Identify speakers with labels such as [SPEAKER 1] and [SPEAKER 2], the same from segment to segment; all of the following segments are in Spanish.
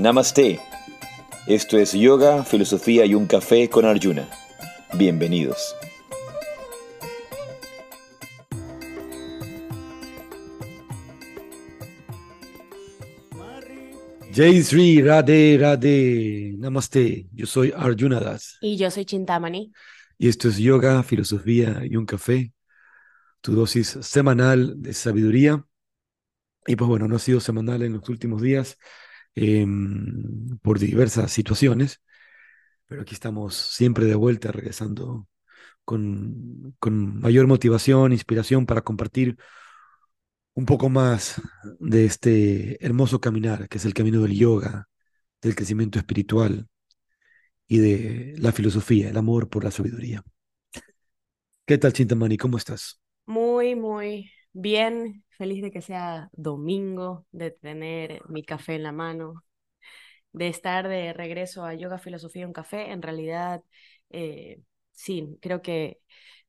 [SPEAKER 1] Namaste. Esto es Yoga, Filosofía y un Café con Arjuna. Bienvenidos.
[SPEAKER 2] Jai Sri Radhe Radhe Namaste. Yo soy Arjuna Das.
[SPEAKER 3] Y yo soy Chintamani.
[SPEAKER 2] Y esto es Yoga, Filosofía y un Café, tu dosis semanal de sabiduría. Y pues bueno, no ha sido semanal en los últimos días em, por diversas situaciones, pero aquí estamos siempre de vuelta, regresando con, con mayor motivación, inspiración para compartir un poco más de este hermoso caminar, que es el camino del yoga, del crecimiento espiritual y de la filosofía, el amor por la sabiduría. ¿Qué tal, Chintamani? ¿Cómo estás?
[SPEAKER 3] Muy, muy bien. Feliz de que sea domingo, de tener mi café en la mano, de estar de regreso a Yoga, Filosofía, un café. En realidad, eh, sí, creo que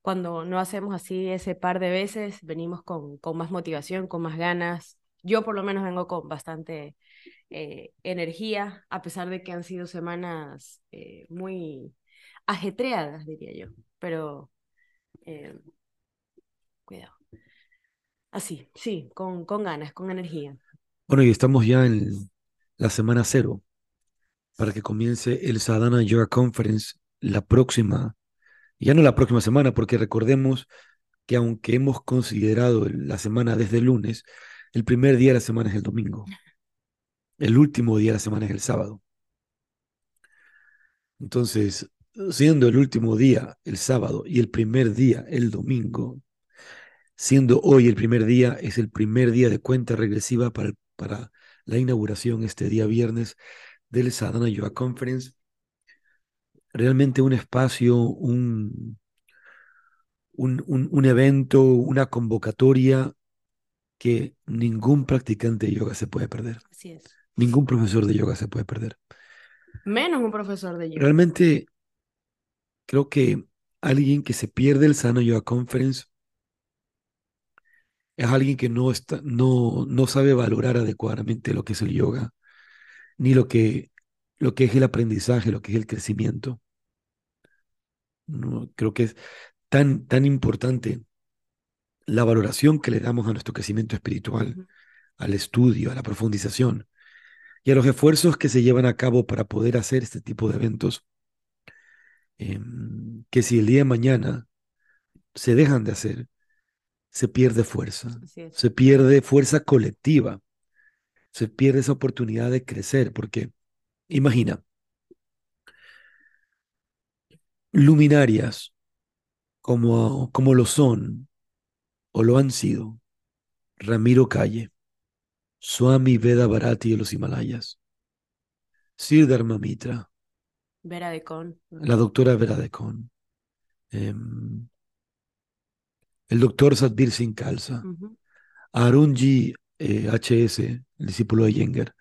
[SPEAKER 3] cuando no hacemos así ese par de veces, venimos con, con más motivación, con más ganas. Yo por lo menos vengo con bastante eh, energía, a pesar de que han sido semanas eh, muy ajetreadas, diría yo. Pero, cuidado. Así, sí, con, con ganas, con energía.
[SPEAKER 2] Bueno, y estamos ya en la semana cero para que comience el Sadhana Yoga Conference la próxima ya no la próxima semana, porque recordemos que aunque hemos considerado la semana desde el lunes, el primer día de la semana es el domingo. El último día de la semana es el sábado. Entonces, siendo el último día el sábado y el primer día el domingo, siendo hoy el primer día, es el primer día de cuenta regresiva para, para la inauguración este día viernes del Sadhana Yoga Conference realmente un espacio, un, un, un, evento, una convocatoria que ningún practicante de yoga se puede perder.
[SPEAKER 3] Así es.
[SPEAKER 2] Ningún profesor de yoga se puede perder.
[SPEAKER 3] Menos un profesor de yoga.
[SPEAKER 2] Realmente creo que alguien que se pierde el Sano Yoga Conference es alguien que no, está, no, no sabe valorar adecuadamente lo que es el yoga, ni lo que lo que es el aprendizaje, lo que es el crecimiento. No, creo que es tan, tan importante la valoración que le damos a nuestro crecimiento espiritual, al estudio, a la profundización y a los esfuerzos que se llevan a cabo para poder hacer este tipo de eventos, em, que si el día de mañana se dejan de hacer, se pierde fuerza, se pierde fuerza colectiva, se pierde esa oportunidad de crecer, porque Imagina, luminarias como, como lo son o lo han sido Ramiro Calle, Swami Veda Bharati de los Himalayas, Siddharma Mitra,
[SPEAKER 3] Vera de Con,
[SPEAKER 2] la doctora Vera de Con, em, el doctor Sadbir Singh Khalsa, Arunji HS, eh, el discípulo de Yenger,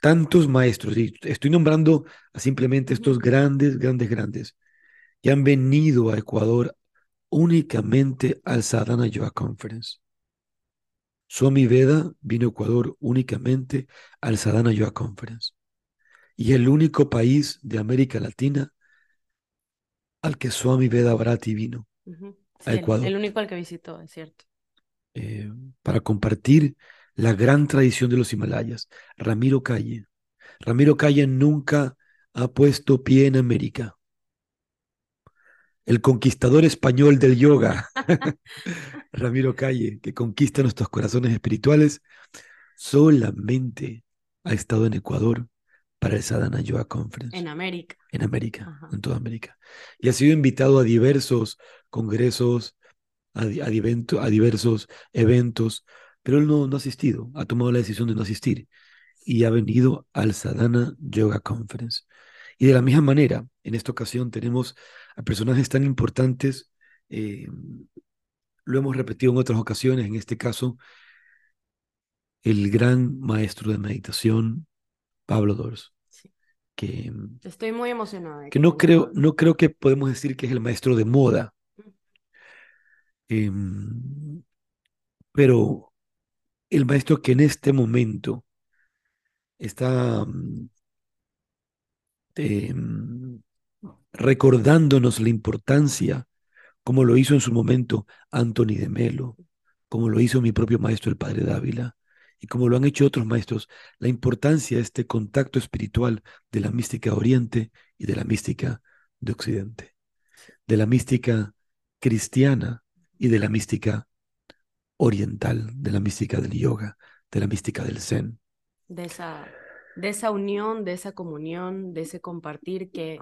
[SPEAKER 2] tantos maestros, y estoy nombrando a simplemente estos grandes, grandes, grandes, que han venido a Ecuador únicamente al Sadhana Yoga Conference. Swami Veda vino a Ecuador únicamente al Sadhana Yoga Conference. Y el único país de América Latina al que Swami Veda Bharati vino, a Ecuador.
[SPEAKER 3] El, único al que visitó, es cierto.
[SPEAKER 2] Eh, para compartir la gran tradición de los Himalayas, Ramiro Calle. Ramiro Calle nunca ha puesto pie en América. El conquistador español del yoga, Ramiro Calle, que conquista nuestros corazones espirituales, solamente ha estado en Ecuador para el Sadhana Yoga Conference.
[SPEAKER 3] En América.
[SPEAKER 2] En América, en toda América. Y ha sido invitado a diversos congresos, a, a diversos eventos, pero él no, no ha asistido, ha tomado la decisión de no asistir y ha venido al Sadhana Yoga Conference. Y de la misma manera, en esta ocasión tenemos a personajes tan importantes, eh, lo hemos repetido en otras ocasiones, en este caso, el gran maestro de meditación, Pablo Dors. Que,
[SPEAKER 3] Estoy muy emocionada.
[SPEAKER 2] Que no creo, no creo que podemos decir que es el maestro de moda. Eh, pero el maestro que en este momento está mm, em, recordándonos la importancia, como lo hizo en su momento Anthony de Melo, como lo hizo mi propio maestro el Padre Dávila, y como lo han hecho otros maestros, la importancia de este contacto espiritual de la mística oriente y de la mística de occidente, de la mística cristiana y de la mística oriental, de la mística del yoga, de la mística del zen.
[SPEAKER 3] De esa, de esa unión, de esa comunión, de ese compartir que,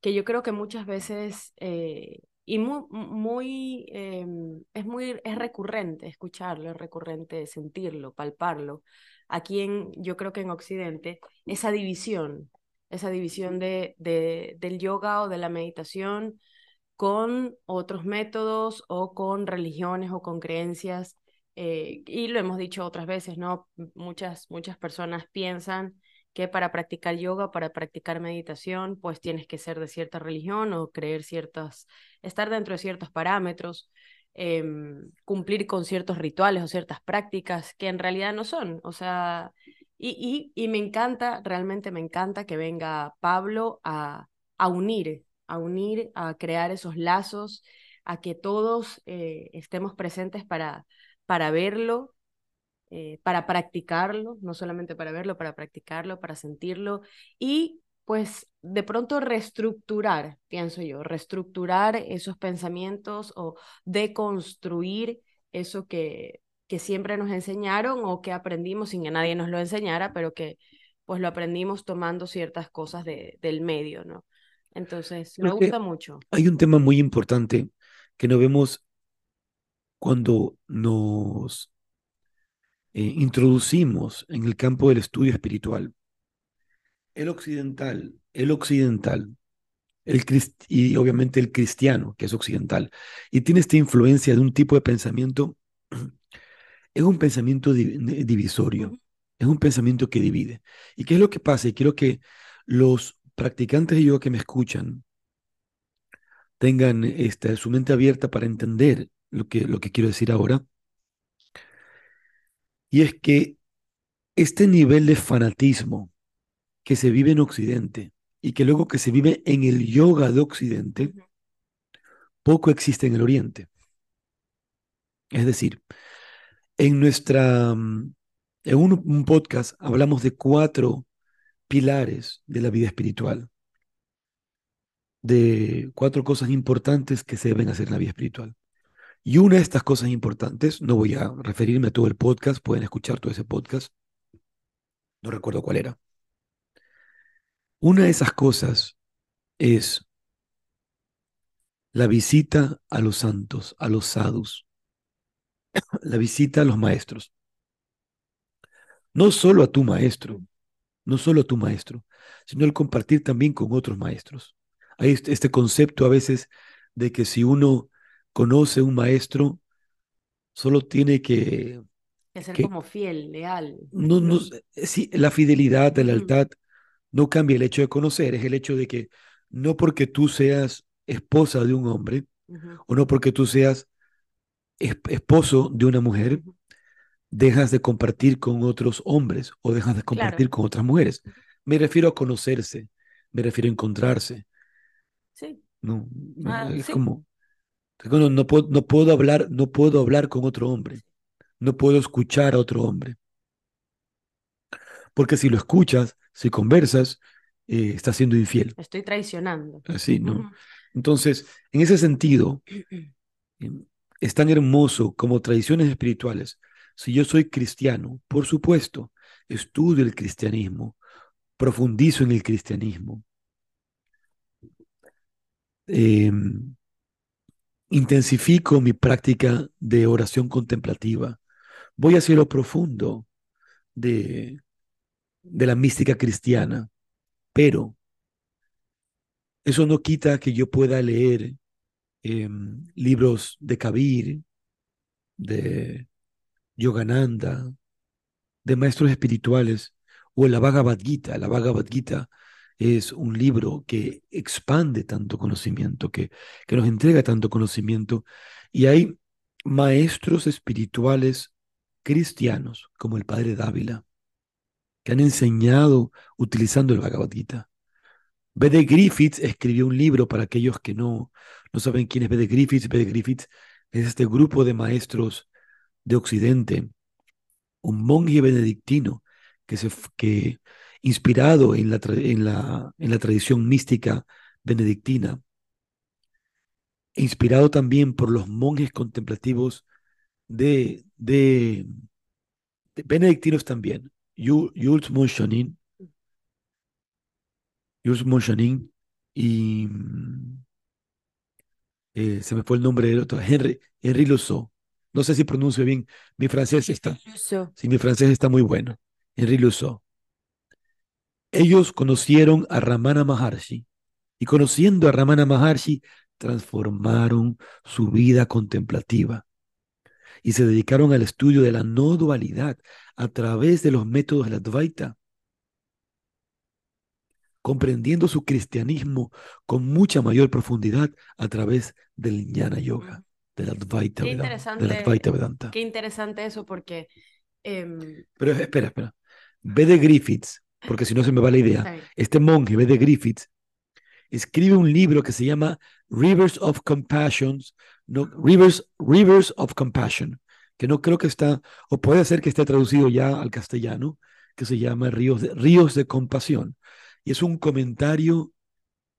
[SPEAKER 3] que yo creo que muchas veces eh, y muy, muy em, es muy, es recurrente escucharlo, es recurrente sentirlo, palparlo. Aquí en, yo creo que en Occidente, esa división, esa división de, de, del yoga o de la meditación con otros métodos o con religiones o con creencias. Eh, y lo hemos dicho otras veces, ¿no? Muchas, muchas personas piensan que para practicar yoga, para practicar meditación, pues tienes que ser de cierta religión o creer ciertas, estar dentro de ciertos parámetros, em, cumplir con ciertos rituales o ciertas prácticas que en realidad no son. O sea, y, y, me encanta, realmente me encanta que venga Pablo a, a unir, a unir, a crear esos lazos, a que todos eh, estemos presentes para, para verlo eh, para practicarlo, no solamente para verlo, para practicarlo, para sentirlo y pues de pronto reestructurar, pienso yo, reestructurar esos pensamientos o deconstruir eso que, que siempre nos enseñaron o que aprendimos sin que nadie nos lo enseñara, pero que pues lo aprendimos tomando ciertas cosas de, del medio, ¿no? Entonces, me gusta mucho.
[SPEAKER 2] Hay un tema muy importante que no vemos cuando nos eh, introducimos en el campo del estudio espiritual. El occidental, el occidental, el y obviamente el cristiano, que es occidental, y tiene esta influencia de un tipo de pensamiento, es un pensamiento divisorio, es un pensamiento que divide. ¿Y qué es lo que pasa? Y quiero que los practicantes de yoga que me escuchan tengan esta, su mente abierta para entender lo que, lo que quiero decir ahora. Y es que este nivel de fanatismo que se vive en Occidente y que luego que se vive en el yoga de Occidente, poco existe en el Oriente. Es decir, en nuestra, mm, en un, podcast hablamos de cuatro pilares de la vida espiritual, de cuatro cosas importantes que se deben hacer en la vida espiritual. Y una de estas cosas importantes, no voy a referirme a todo el podcast, pueden escuchar todo ese podcast, no recuerdo cuál era. Una de esas cosas es la visita a los santos, a los sadhus, la visita a los maestros. No solo a tu maestro, no solo a tu maestro, sino el compartir también con otros maestros. Hay este, este concepto a veces de que si uno conoce un maestro, solo tiene que...
[SPEAKER 3] Que ser como fiel, leal.
[SPEAKER 2] No, no, sí, la fidelidad, la lealtad, no cambia el hecho de conocer, es el hecho de que no porque tú seas esposa de un hombre, o no porque tú seas esposo de una mujer, dejas de compartir con otros hombres o dejas de compartir con otras mujeres. Me refiero a conocerse, me refiero a encontrarse.
[SPEAKER 3] Sí.
[SPEAKER 2] No, ah, es como no, puedo, no, puedo hablar, no puedo hablar con otro hombre. No puedo escuchar a otro hombre. Porque si lo escuchas, si conversas, eh, estás siendo infiel.
[SPEAKER 3] Estoy traicionando.
[SPEAKER 2] Así, ¿no? Entonces, en ese sentido, em, es tan hermoso como tradiciones espirituales. Si yo soy cristiano, por supuesto, estudio el cristianismo, profundizo en el cristianismo. Eh, intensifico mi práctica de oración contemplativa, voy hacia lo profundo de, de la mística cristiana, pero eso no quita que yo pueda leer em, libros de Kabir, de Yogananda, de maestros espirituales, o la Bhagavad. La Bhagavad Gita es un libro que expande tanto conocimiento, que, que nos entrega tanto conocimiento. Y hay maestros espirituales cristianos, como el padre Dávila, que han enseñado utilizando el Bhagavad Gita. B.D. Griffiths escribió un libro para aquellos que no, no saben quién es B.D. Griffiths. B.D. Griffiths es este grupo de maestros de Occidente, un monje benedictino que, se, que inspirado en la, en, la, en la tradición mística benedictina, inspirado también por los monjes contemplativos de, de, benedictinos también, Jules Monchanin, Jules Monchanin y eh, se me fue el nombre del otro, Henry, Henry No sé si pronuncio bien, mi francés está, sí, mi francés está muy bueno. Henry Lusso. Ellos conocieron a Ramana Maharshi y conociendo a Ramana Maharshi transformaron su vida contemplativa y se dedicaron al estudio de la no dualidad a través de los métodos de la Advaita, comprendiendo su cristianismo con mucha mayor profundidad a través del Jnana Yoga, del Advaita, Vedanta,
[SPEAKER 3] Qué interesante eso porque...
[SPEAKER 2] Em, Pero espera, espera. Ve de Griffiths, porque si no se me va la idea. Este monje, ve de Griffiths, escribe un libro que se llama Rivers of Compassion, no, Rivers, Rivers of Compassion, que no creo que está, o puede ser que esté traducido ya al castellano, que se llama Ríos de, Ríos de Compasión. Y es un comentario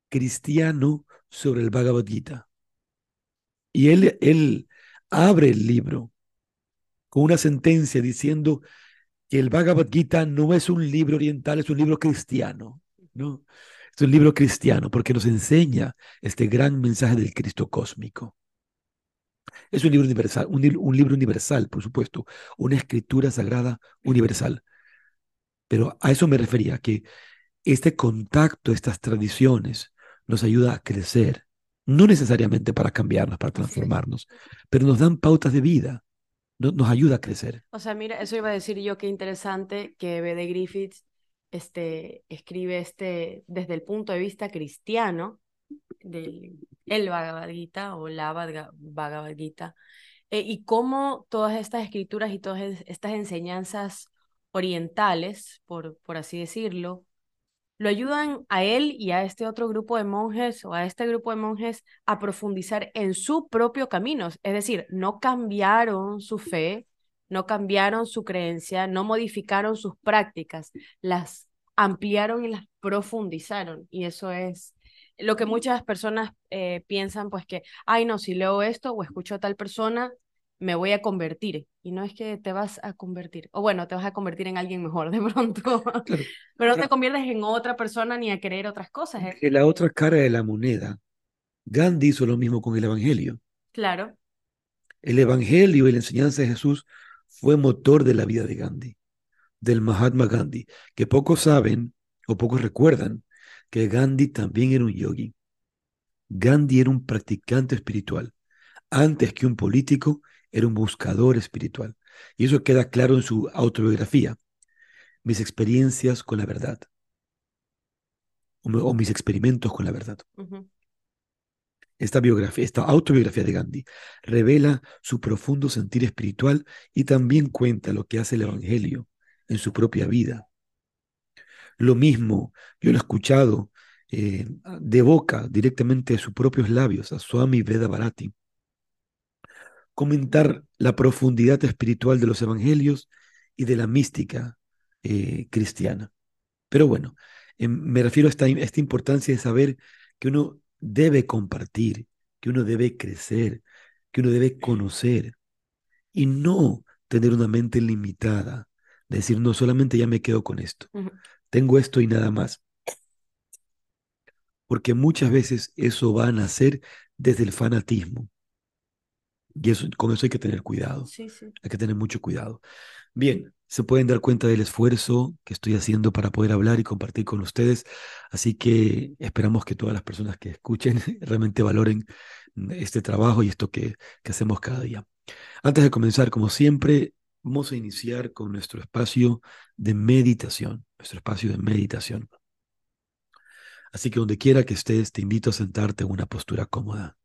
[SPEAKER 2] cristiano sobre el Bhagavad Gita. Y él, él abre el libro con una sentencia diciendo que el Bhagavad Gita no es un libro oriental, es un libro cristiano. ¿no? Es un libro cristiano porque nos enseña este gran mensaje del Cristo cósmico. Es un libro universal, un, libro universal, por supuesto, una escritura sagrada universal. Pero a eso me refería, que este contacto, estas tradiciones, nos ayuda a crecer, no necesariamente para cambiarnos, para transformarnos, pero nos dan pautas de vida, nos ayuda a crecer.
[SPEAKER 3] O sea, mira, eso iba a decir yo, qué interesante que B.D. Griffiths este, escribe este, desde el punto de vista cristiano, del el Bhagavad Gita o la Bhagavad Gita, eh, y cómo todas estas escrituras y todas estas enseñanzas orientales, por, por así decirlo, lo ayudan a él y a este otro grupo de monjes o a este grupo de monjes a profundizar en su propio camino. Es decir, no cambiaron su fe, no cambiaron su creencia, no modificaron sus prácticas, las ampliaron y las profundizaron. Y eso es lo que muchas personas eh, piensan, pues que, ay, no, si leo esto o escucho a tal persona, me voy a convertir. Y no es que te vas a convertir, o bueno, te vas a convertir en alguien mejor de pronto, pero no te conviertes en otra persona ni a creer otras cosas.
[SPEAKER 2] ¿eh? Que la otra cara de la moneda, Gandhi hizo lo mismo con el Evangelio.
[SPEAKER 3] Claro.
[SPEAKER 2] El Evangelio y la enseñanza de Jesús fue motor de la vida de Gandhi, del Mahatma Gandhi, que pocos saben o pocos recuerdan que Gandhi también era un yogi. Gandhi era un practicante espiritual. Antes que un político, era un buscador espiritual. Y eso queda claro en su autobiografía. Mis experiencias con la verdad. O, mis experimentos con la verdad. Esta biografía, esta autobiografía de Gandhi revela su profundo sentir espiritual y también cuenta lo que hace el Evangelio en su propia vida. Lo mismo, yo lo he escuchado eh, de boca, directamente de sus propios labios, a Swami Veda Bharati, comentar la profundidad espiritual de los evangelios y de la mística eh, cristiana. Pero bueno, em, me refiero a esta, esta importancia de saber que uno debe compartir, que uno debe crecer, que uno debe conocer y no tener una mente limitada, decir, no, solamente ya me quedo con esto, tengo esto y nada más. Porque muchas veces eso va a nacer desde el fanatismo. Y eso, con eso hay que tener cuidado. Hay que tener mucho cuidado. Bien, se pueden dar cuenta del esfuerzo que estoy haciendo para poder hablar y compartir con ustedes. Así que esperamos que todas las personas que escuchen realmente valoren este trabajo y esto que, que hacemos cada día. Antes de comenzar, como siempre, vamos a iniciar con nuestro espacio de meditación, nuestro espacio de meditación. Así que donde quiera que estés, te invito a sentarte en una postura cómoda.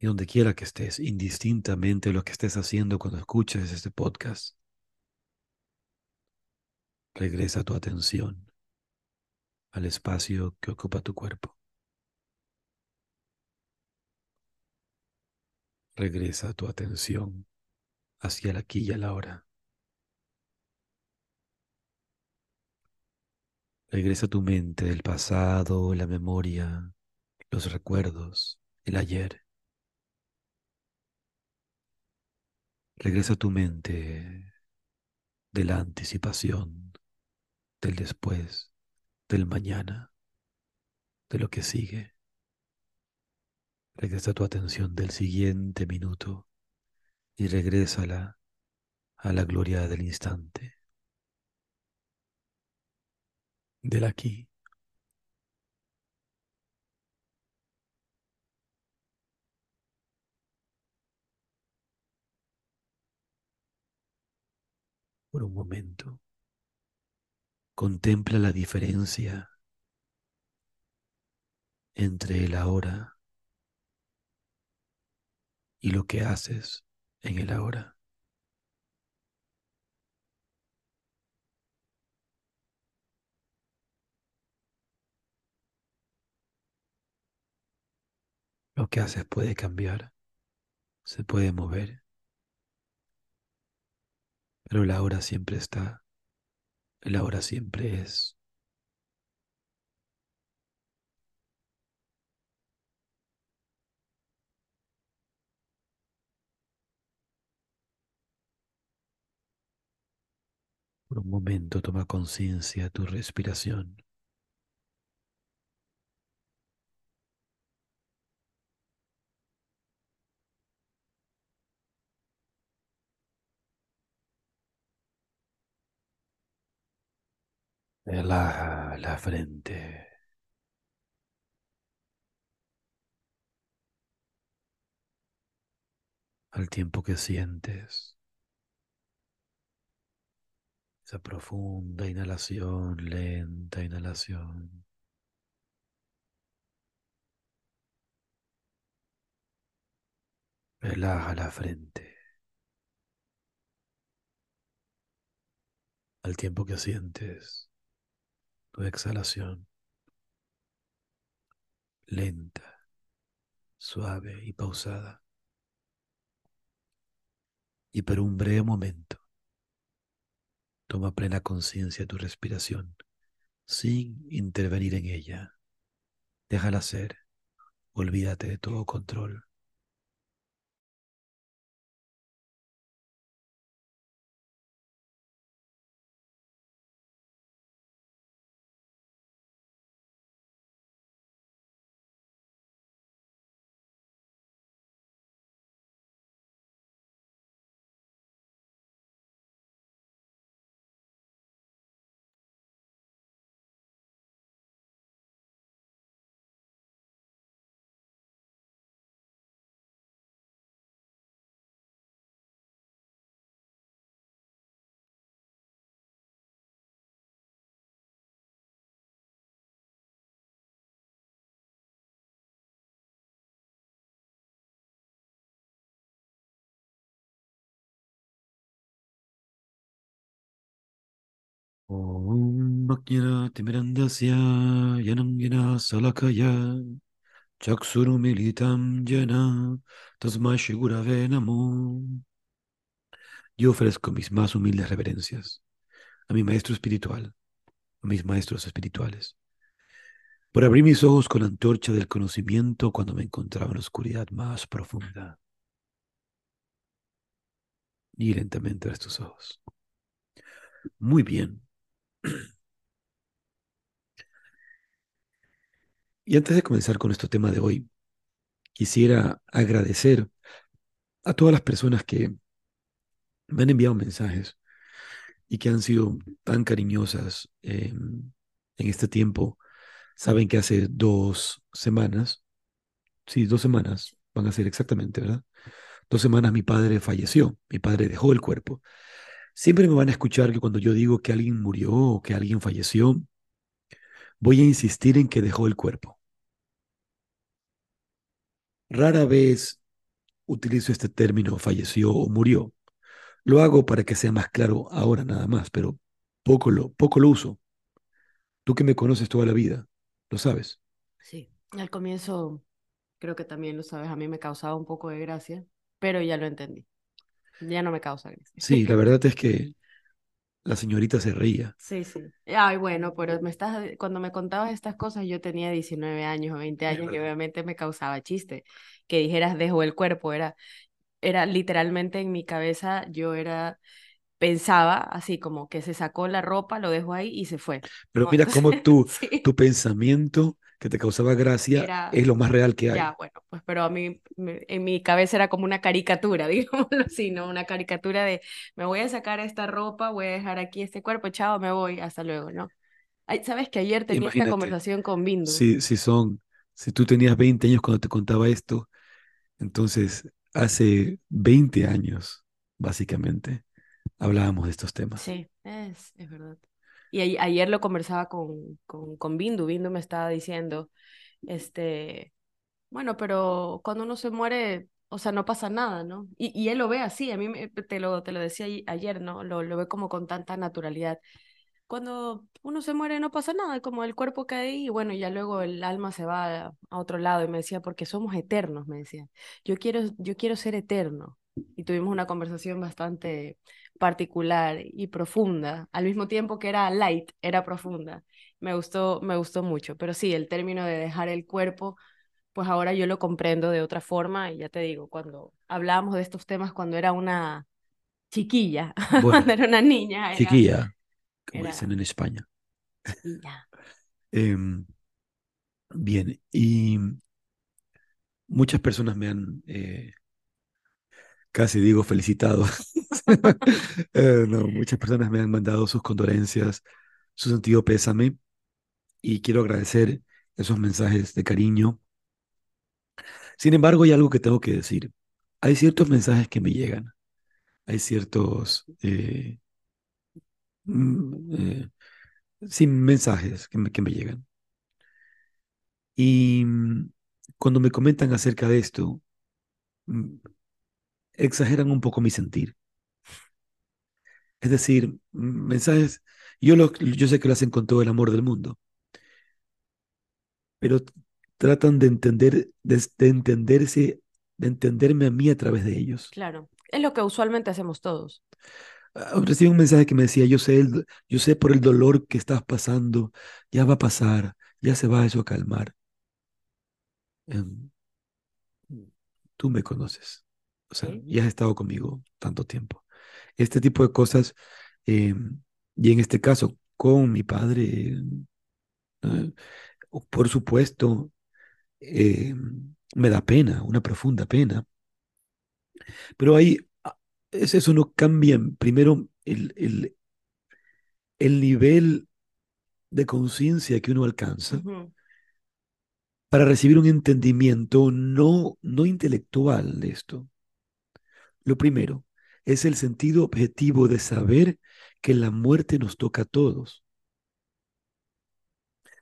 [SPEAKER 2] Y donde quiera que estés, indistintamente lo que estés haciendo cuando escuches este podcast. Regresa tu atención al espacio que ocupa tu cuerpo. Regresa tu atención hacia la aquí y a la hora. Regresa tu mente del pasado, la memoria, los recuerdos, el ayer. Regresa tu mente de la anticipación, del después, del mañana, de lo que sigue. Regresa tu atención del siguiente minuto y regrésala a la gloria del instante, del aquí. Por un momento, contempla la diferencia entre el ahora y lo que haces en el ahora. Lo que haces puede cambiar, se puede mover, pero la hora siempre está, el ahora siempre es. Por un momento toma conciencia tu respiración. Relaja la frente. Al tiempo que sientes esa profunda inhalación, lenta inhalación. Relaja la frente. Al tiempo que sientes tu exhalación lenta, suave y pausada. Y por un breve momento, toma plena conciencia de tu respiración sin intervenir en ella. Déjala ser. Olvídate de todo control. Timirandasya Yanangina Salakaya Chaksurumilitam Jana Tasma Shigurave Namo. Yo ofrezco mis más humildes reverencias a mi maestro espiritual, a mis maestros espirituales, por abrir mis ojos con la antorcha del conocimiento cuando me encontraba en la oscuridad más profunda. Y lentamente abres tus ojos. Muy bien. Y antes de comenzar con nuestro tema de hoy, quisiera agradecer a todas las personas que me han enviado mensajes y que han sido tan cariñosas en este tiempo. Saben que hace dos semanas, sí, dos semanas, van a ser exactamente, ¿verdad? Dos semanas mi padre falleció, mi padre dejó el cuerpo. Siempre me van a escuchar que cuando yo digo que alguien murió o que alguien falleció, voy a insistir en que dejó el cuerpo. Rara vez utilizo este término falleció o murió. Lo hago para que sea más claro ahora nada más, pero poco lo, poco lo uso. Tú que me conoces toda la vida, lo sabes.
[SPEAKER 3] Sí, al comienzo creo que también lo sabes, a mí me causaba un poco de gracia, pero ya lo entendí. Ya no me causa gracia.
[SPEAKER 2] Sí, la verdad es que la señorita se reía.
[SPEAKER 3] Sí, sí. Ay, bueno, pero me estás, cuando me contabas estas cosas, yo tenía 19 años o 20 años y obviamente me causaba chiste. Que dijeras, dejo el cuerpo, era, era literalmente en mi cabeza, yo era, pensaba así como que se sacó la ropa, lo dejó ahí y se fue.
[SPEAKER 2] Pero mira cómo tú, tu pensamiento que te causaba gracia es lo más real que hay.
[SPEAKER 3] Ya, bueno, pues pero a mí, en mi cabeza era como una caricatura, digámoslo así, ¿no? Una caricatura de, me voy a sacar esta ropa, voy a dejar aquí este cuerpo, chao, me voy, hasta luego, ¿no? Sabes que ayer tenía esta conversación con Bindu.
[SPEAKER 2] Sí, sí son, si tú tenías 20 años cuando te contaba esto, entonces hace 20 años, básicamente, hablábamos de estos temas.
[SPEAKER 3] Sí, es, es verdad. Y ayer lo conversaba con, con, con Bindu. Bindu me estaba diciendo, este, bueno, pero cuando uno se muere, o sea, no pasa nada, ¿no? Y, y él lo ve así, a mí me, te, lo, te lo decía ayer, ¿no? Lo, lo ve como con tanta naturalidad. Cuando uno se muere no pasa nada, como el cuerpo cae ahí y bueno, ya luego el alma se va a, a otro lado y me decía, porque somos eternos, me decía. Yo quiero, yo quiero ser eterno. Y tuvimos una conversación bastante particular y profunda, al mismo tiempo que era light, era profunda. Me gustó, me gustó mucho, pero sí, el término de dejar el cuerpo, pues ahora yo lo comprendo de otra forma y ya te digo, cuando hablábamos de estos temas cuando era una chiquilla, cuando era una niña.
[SPEAKER 2] chiquilla, como dicen en España. Em, bien, y muchas personas me han eh, casi digo felicitado. Eh, no, muchas personas me han mandado sus condolencias, su sentido pésame y quiero agradecer esos mensajes de cariño. Sin embargo, hay algo que tengo que decir. Hay ciertos mensajes que me llegan. Hay ciertos... Eh, mm, eh, mensajes que me, que me llegan. Y mm, cuando me comentan acerca de esto, mm, exageran un poco mi sentir. Es decir, mensajes, yo, lo, yo sé que lo hacen con todo el amor del mundo, pero tratan de entender, de, entenderse, de entenderme a mí a través de ellos.
[SPEAKER 3] Claro, es lo que usualmente hacemos todos.
[SPEAKER 2] Ah, recibí un mensaje que me decía, yo sé, yo sé por el dolor que estás pasando, ya va a pasar, ya se va eso a calmar. Em, tú me conoces. O sea, ya has estado conmigo tanto tiempo. Este tipo de cosas, eh, y en este caso, con mi padre, eh, por supuesto, eh, me da pena, una profunda pena. Pero ahí, ah, es eso no cambia primero el, el, el nivel de conciencia que uno alcanza para recibir un entendimiento no, no intelectual de esto, lo primero es el sentido objetivo de saber que la muerte nos toca a todos.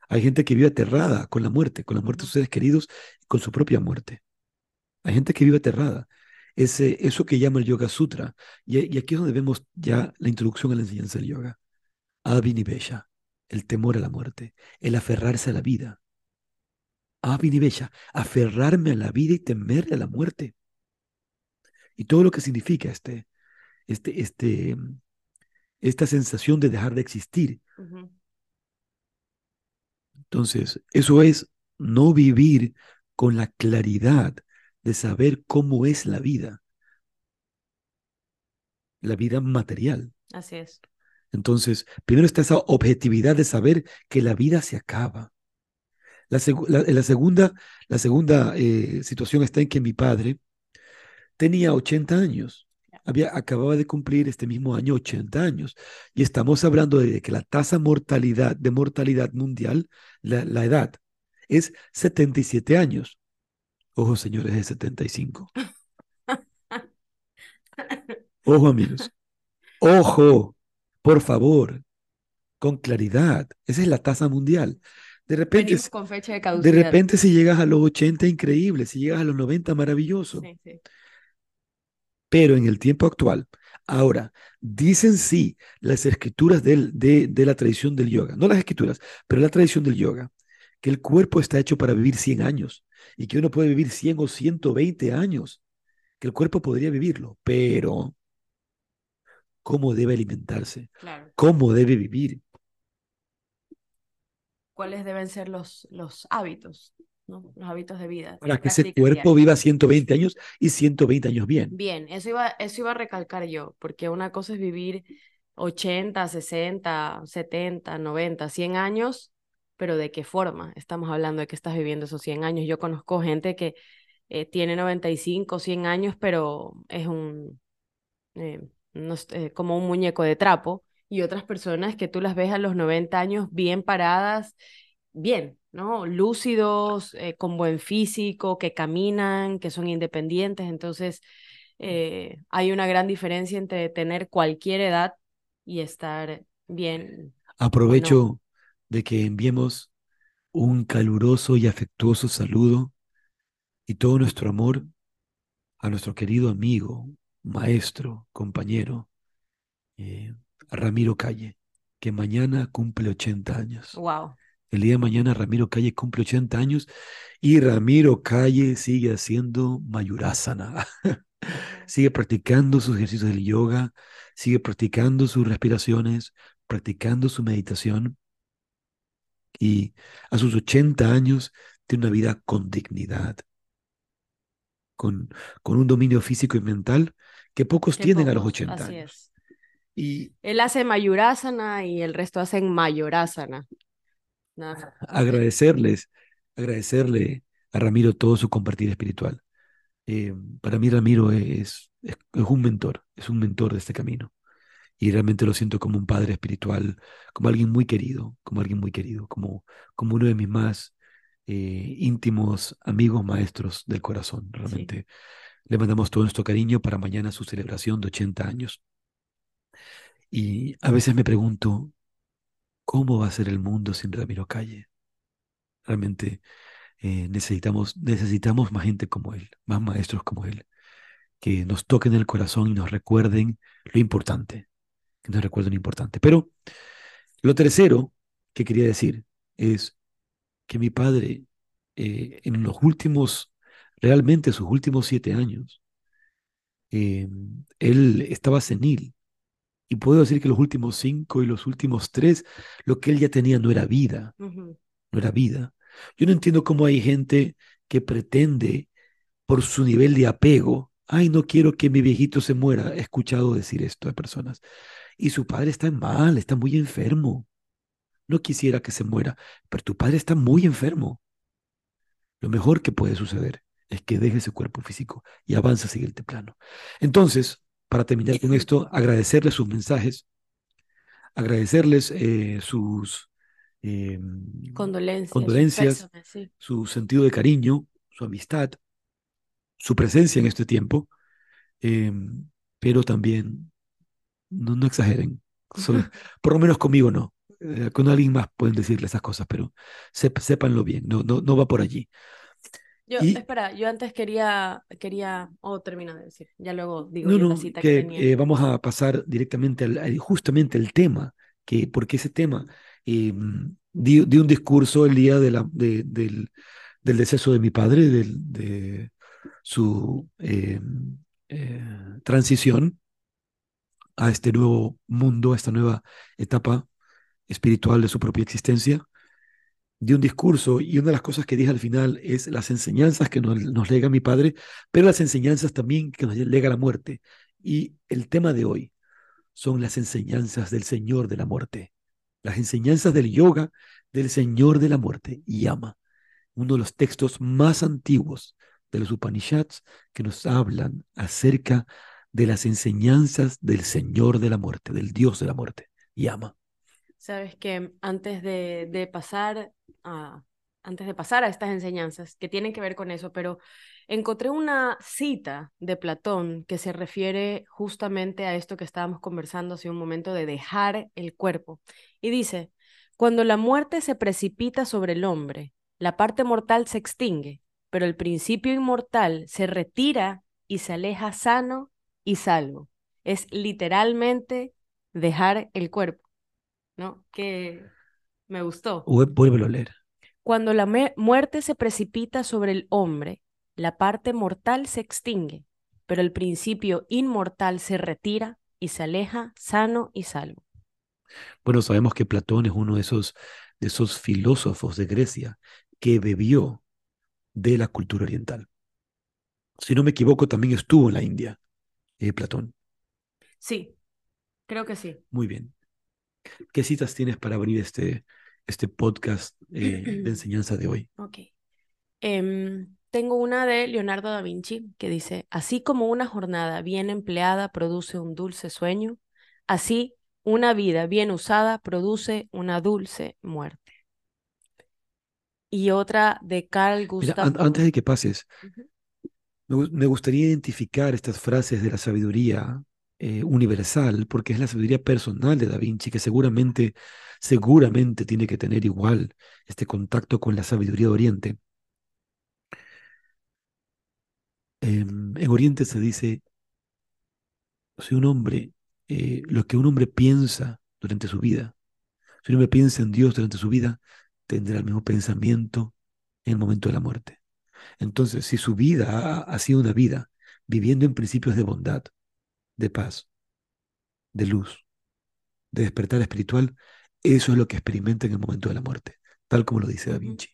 [SPEAKER 2] Hay gente que vive aterrada con la muerte, con la muerte de sus seres queridos, con su propia muerte. Hay gente que vive aterrada. Ese, eso que llama el Yoga Sutra. Y, aquí es donde vemos ya la introducción a la enseñanza del yoga. Abhinivesha, el temor a la muerte, el aferrarse a la vida. Abhinivesha, aferrarme a la vida y temerle a la muerte y todo lo que significa este, este, este, esta sensación de dejar de existir. Entonces, eso es no vivir con la claridad de saber cómo es la vida, la vida material.
[SPEAKER 3] Así es.
[SPEAKER 2] Entonces, primero está esa objetividad de saber que la vida se acaba. La, la, segunda, la segunda eh, situación está en que mi padre tenía 80 años. Había, acababa de cumplir este mismo año 80 años. Y estamos hablando de que la tasa mortalidad, de mortalidad mundial, la, la edad, es 77 años. Ojo, señores, de 75. Ojo, amigos. Ojo, por favor, con claridad. Esa es la tasa mundial. De repente,
[SPEAKER 3] con fecha de,
[SPEAKER 2] de, repente si llegas a los 80, increíble. Si llegas a los 90, maravilloso. Sí, sí. Pero en el tiempo actual, Ahora, dicen sí las escrituras del, de, de la tradición del yoga, no las escrituras, pero la tradición del yoga, que el cuerpo está hecho para vivir 100 años y que uno puede vivir 100 o 120 años, que el cuerpo podría vivirlo, pero ¿cómo debe alimentarse? ¿Cómo debe vivir?
[SPEAKER 3] ¿Cuáles deben ser los, los hábitos? Los hábitos de vida.
[SPEAKER 2] Para que ese cuerpo viva 120 años y 120 años bien.
[SPEAKER 3] Bien, eso iba, eso iba a recalcar yo, porque una cosa es vivir 80, 60, 70, 90, 100 años, pero ¿de qué forma? Estamos hablando de que estás viviendo esos 100 años. Yo conozco gente que eh, tiene 95, 100 años, pero es un, eh, eh, como un muñeco de trapo, y otras personas que tú las ves a los 90 años bien paradas, bien, ¿no? Lúcidos, eh, con buen físico, que caminan, que son independientes. Entonces, eh, hay una gran diferencia entre tener cualquier edad y estar bien.
[SPEAKER 2] Aprovecho de que enviemos un caluroso y afectuoso saludo y todo nuestro amor a nuestro querido amigo, maestro, compañero, eh, Ramiro Calle, que mañana cumple 80 años.
[SPEAKER 3] Wow.
[SPEAKER 2] El día de mañana Ramiro Calle cumple 80 años y Ramiro Calle sigue haciendo mayurasana. sigue practicando sus ejercicios del yoga, sigue practicando sus respiraciones, practicando su meditación. Y a sus 80 años tiene una vida con dignidad, con, con un dominio físico y mental que pocos tienen a los 80 años.
[SPEAKER 3] Y él hace mayurasana y el resto hacen mayorasana
[SPEAKER 2] agradecerles, agradecerle a Ramiro todo su compartir espiritual. Eh, para mí Ramiro es, es, un mentor, es un mentor de este camino. Y realmente lo siento como un padre espiritual, como alguien muy querido, como alguien muy querido, como, como uno de mis más eh, íntimos amigos maestros del corazón. Realmente le mandamos todo nuestro cariño para mañana su celebración de 80 años. Y a veces me pregunto, ¿Cómo va a ser el mundo sin Ramiro Calle? Realmente eh, necesitamos, necesitamos más gente como él, más maestros como él, que nos toquen el corazón y nos recuerden lo importante, que nos recuerden lo importante. Pero lo tercero que quería decir es que mi padre, eh, en los últimos, realmente sus últimos siete años, eh, él estaba senil y puedo decir que los últimos cinco y los últimos tres, lo que él ya tenía no era vida, no era vida. Yo no entiendo cómo hay gente que pretende, por su nivel de apego, ay, no quiero que mi viejito se muera. He escuchado decir esto a personas. Y su padre está mal, está muy enfermo. No quisiera que se muera, pero tu padre está muy enfermo. Lo mejor que puede suceder es que deje ese cuerpo físico y avance a siguiente plano. Entonces, para terminar con esto, agradecerles sus mensajes, agradecerles eh, sus
[SPEAKER 3] eh, condolencias,
[SPEAKER 2] condolencias su sentido de cariño, su amistad, su presencia en este tiempo, eh, pero también no, no exageren, por lo menos conmigo no. con alguien más pueden decirle esas cosas, pero sépanlo bien, no, no, no va por allí.
[SPEAKER 3] Yo, espera, yo antes quería, quería, o oh, termino de decir, ya luego digo la cita que,
[SPEAKER 2] eh, vamos a pasar directamente al, justamente al tema, que, porque ese tema eh, di, un discurso el día de la, de, del, del deceso de mi padre, del, de su eh, transición a este nuevo mundo, a esta nueva etapa espiritual de su propia existencia de un discurso y una de las cosas que dije al final es las enseñanzas que nos, nos lega mi padre, pero las enseñanzas también que nos lega la muerte. Y el tema de hoy son las enseñanzas del Señor de la muerte, las enseñanzas del yoga del Señor de la muerte, Yama, uno de los textos más antiguos de los Upanishads que nos hablan acerca de las enseñanzas del Señor de la muerte, del Dios de la muerte, Yama.
[SPEAKER 3] Sabes que antes de, pasar a, antes de pasar a estas enseñanzas que tienen que ver con eso, pero encontré una cita de Platón que se refiere justamente a esto que estábamos conversando hace un momento de dejar el cuerpo. Y dice, cuando la muerte se precipita sobre el hombre, la parte mortal se extingue, pero el principio inmortal se retira y se aleja sano y salvo. es literalmente dejar el cuerpo, ¿no? Que me gustó.
[SPEAKER 2] Vuélvelo a leer.
[SPEAKER 3] Cuando la muerte se precipita sobre el hombre, la parte mortal se extingue, pero el principio inmortal se retira y se aleja sano y salvo.
[SPEAKER 2] Bueno, sabemos que Platón es uno de esos, de esos filósofos de Grecia que bebió de la cultura oriental. Si no me equivoco, también estuvo en la India, eh, Platón.
[SPEAKER 3] Sí, creo que sí.
[SPEAKER 2] Muy bien. ¿Qué citas tienes para abrir este, este podcast eh, de enseñanza de hoy?
[SPEAKER 3] Ok. Em, tengo una de Leonardo da Vinci que dice, así como una jornada bien empleada produce un dulce sueño, así una vida bien usada produce una dulce muerte. Y otra de Carl Gustav.
[SPEAKER 2] antes de que pases, me, gustaría identificar estas frases de la sabiduría eh, universal, porque es la sabiduría personal de Da Vinci, que seguramente, seguramente tiene que tener igual este contacto con la sabiduría de Oriente. Em, en Oriente se dice, si un hombre, eh, lo que un hombre piensa durante su vida, si un hombre piensa en Dios durante su vida, tendrá el mismo pensamiento en el momento de la muerte. Entonces, si su vida ha, sido una vida viviendo en principios de bondad, de paz, de luz, de despertar espiritual, eso es lo que experimenta en el momento de la muerte, tal como lo dice Da Vinci.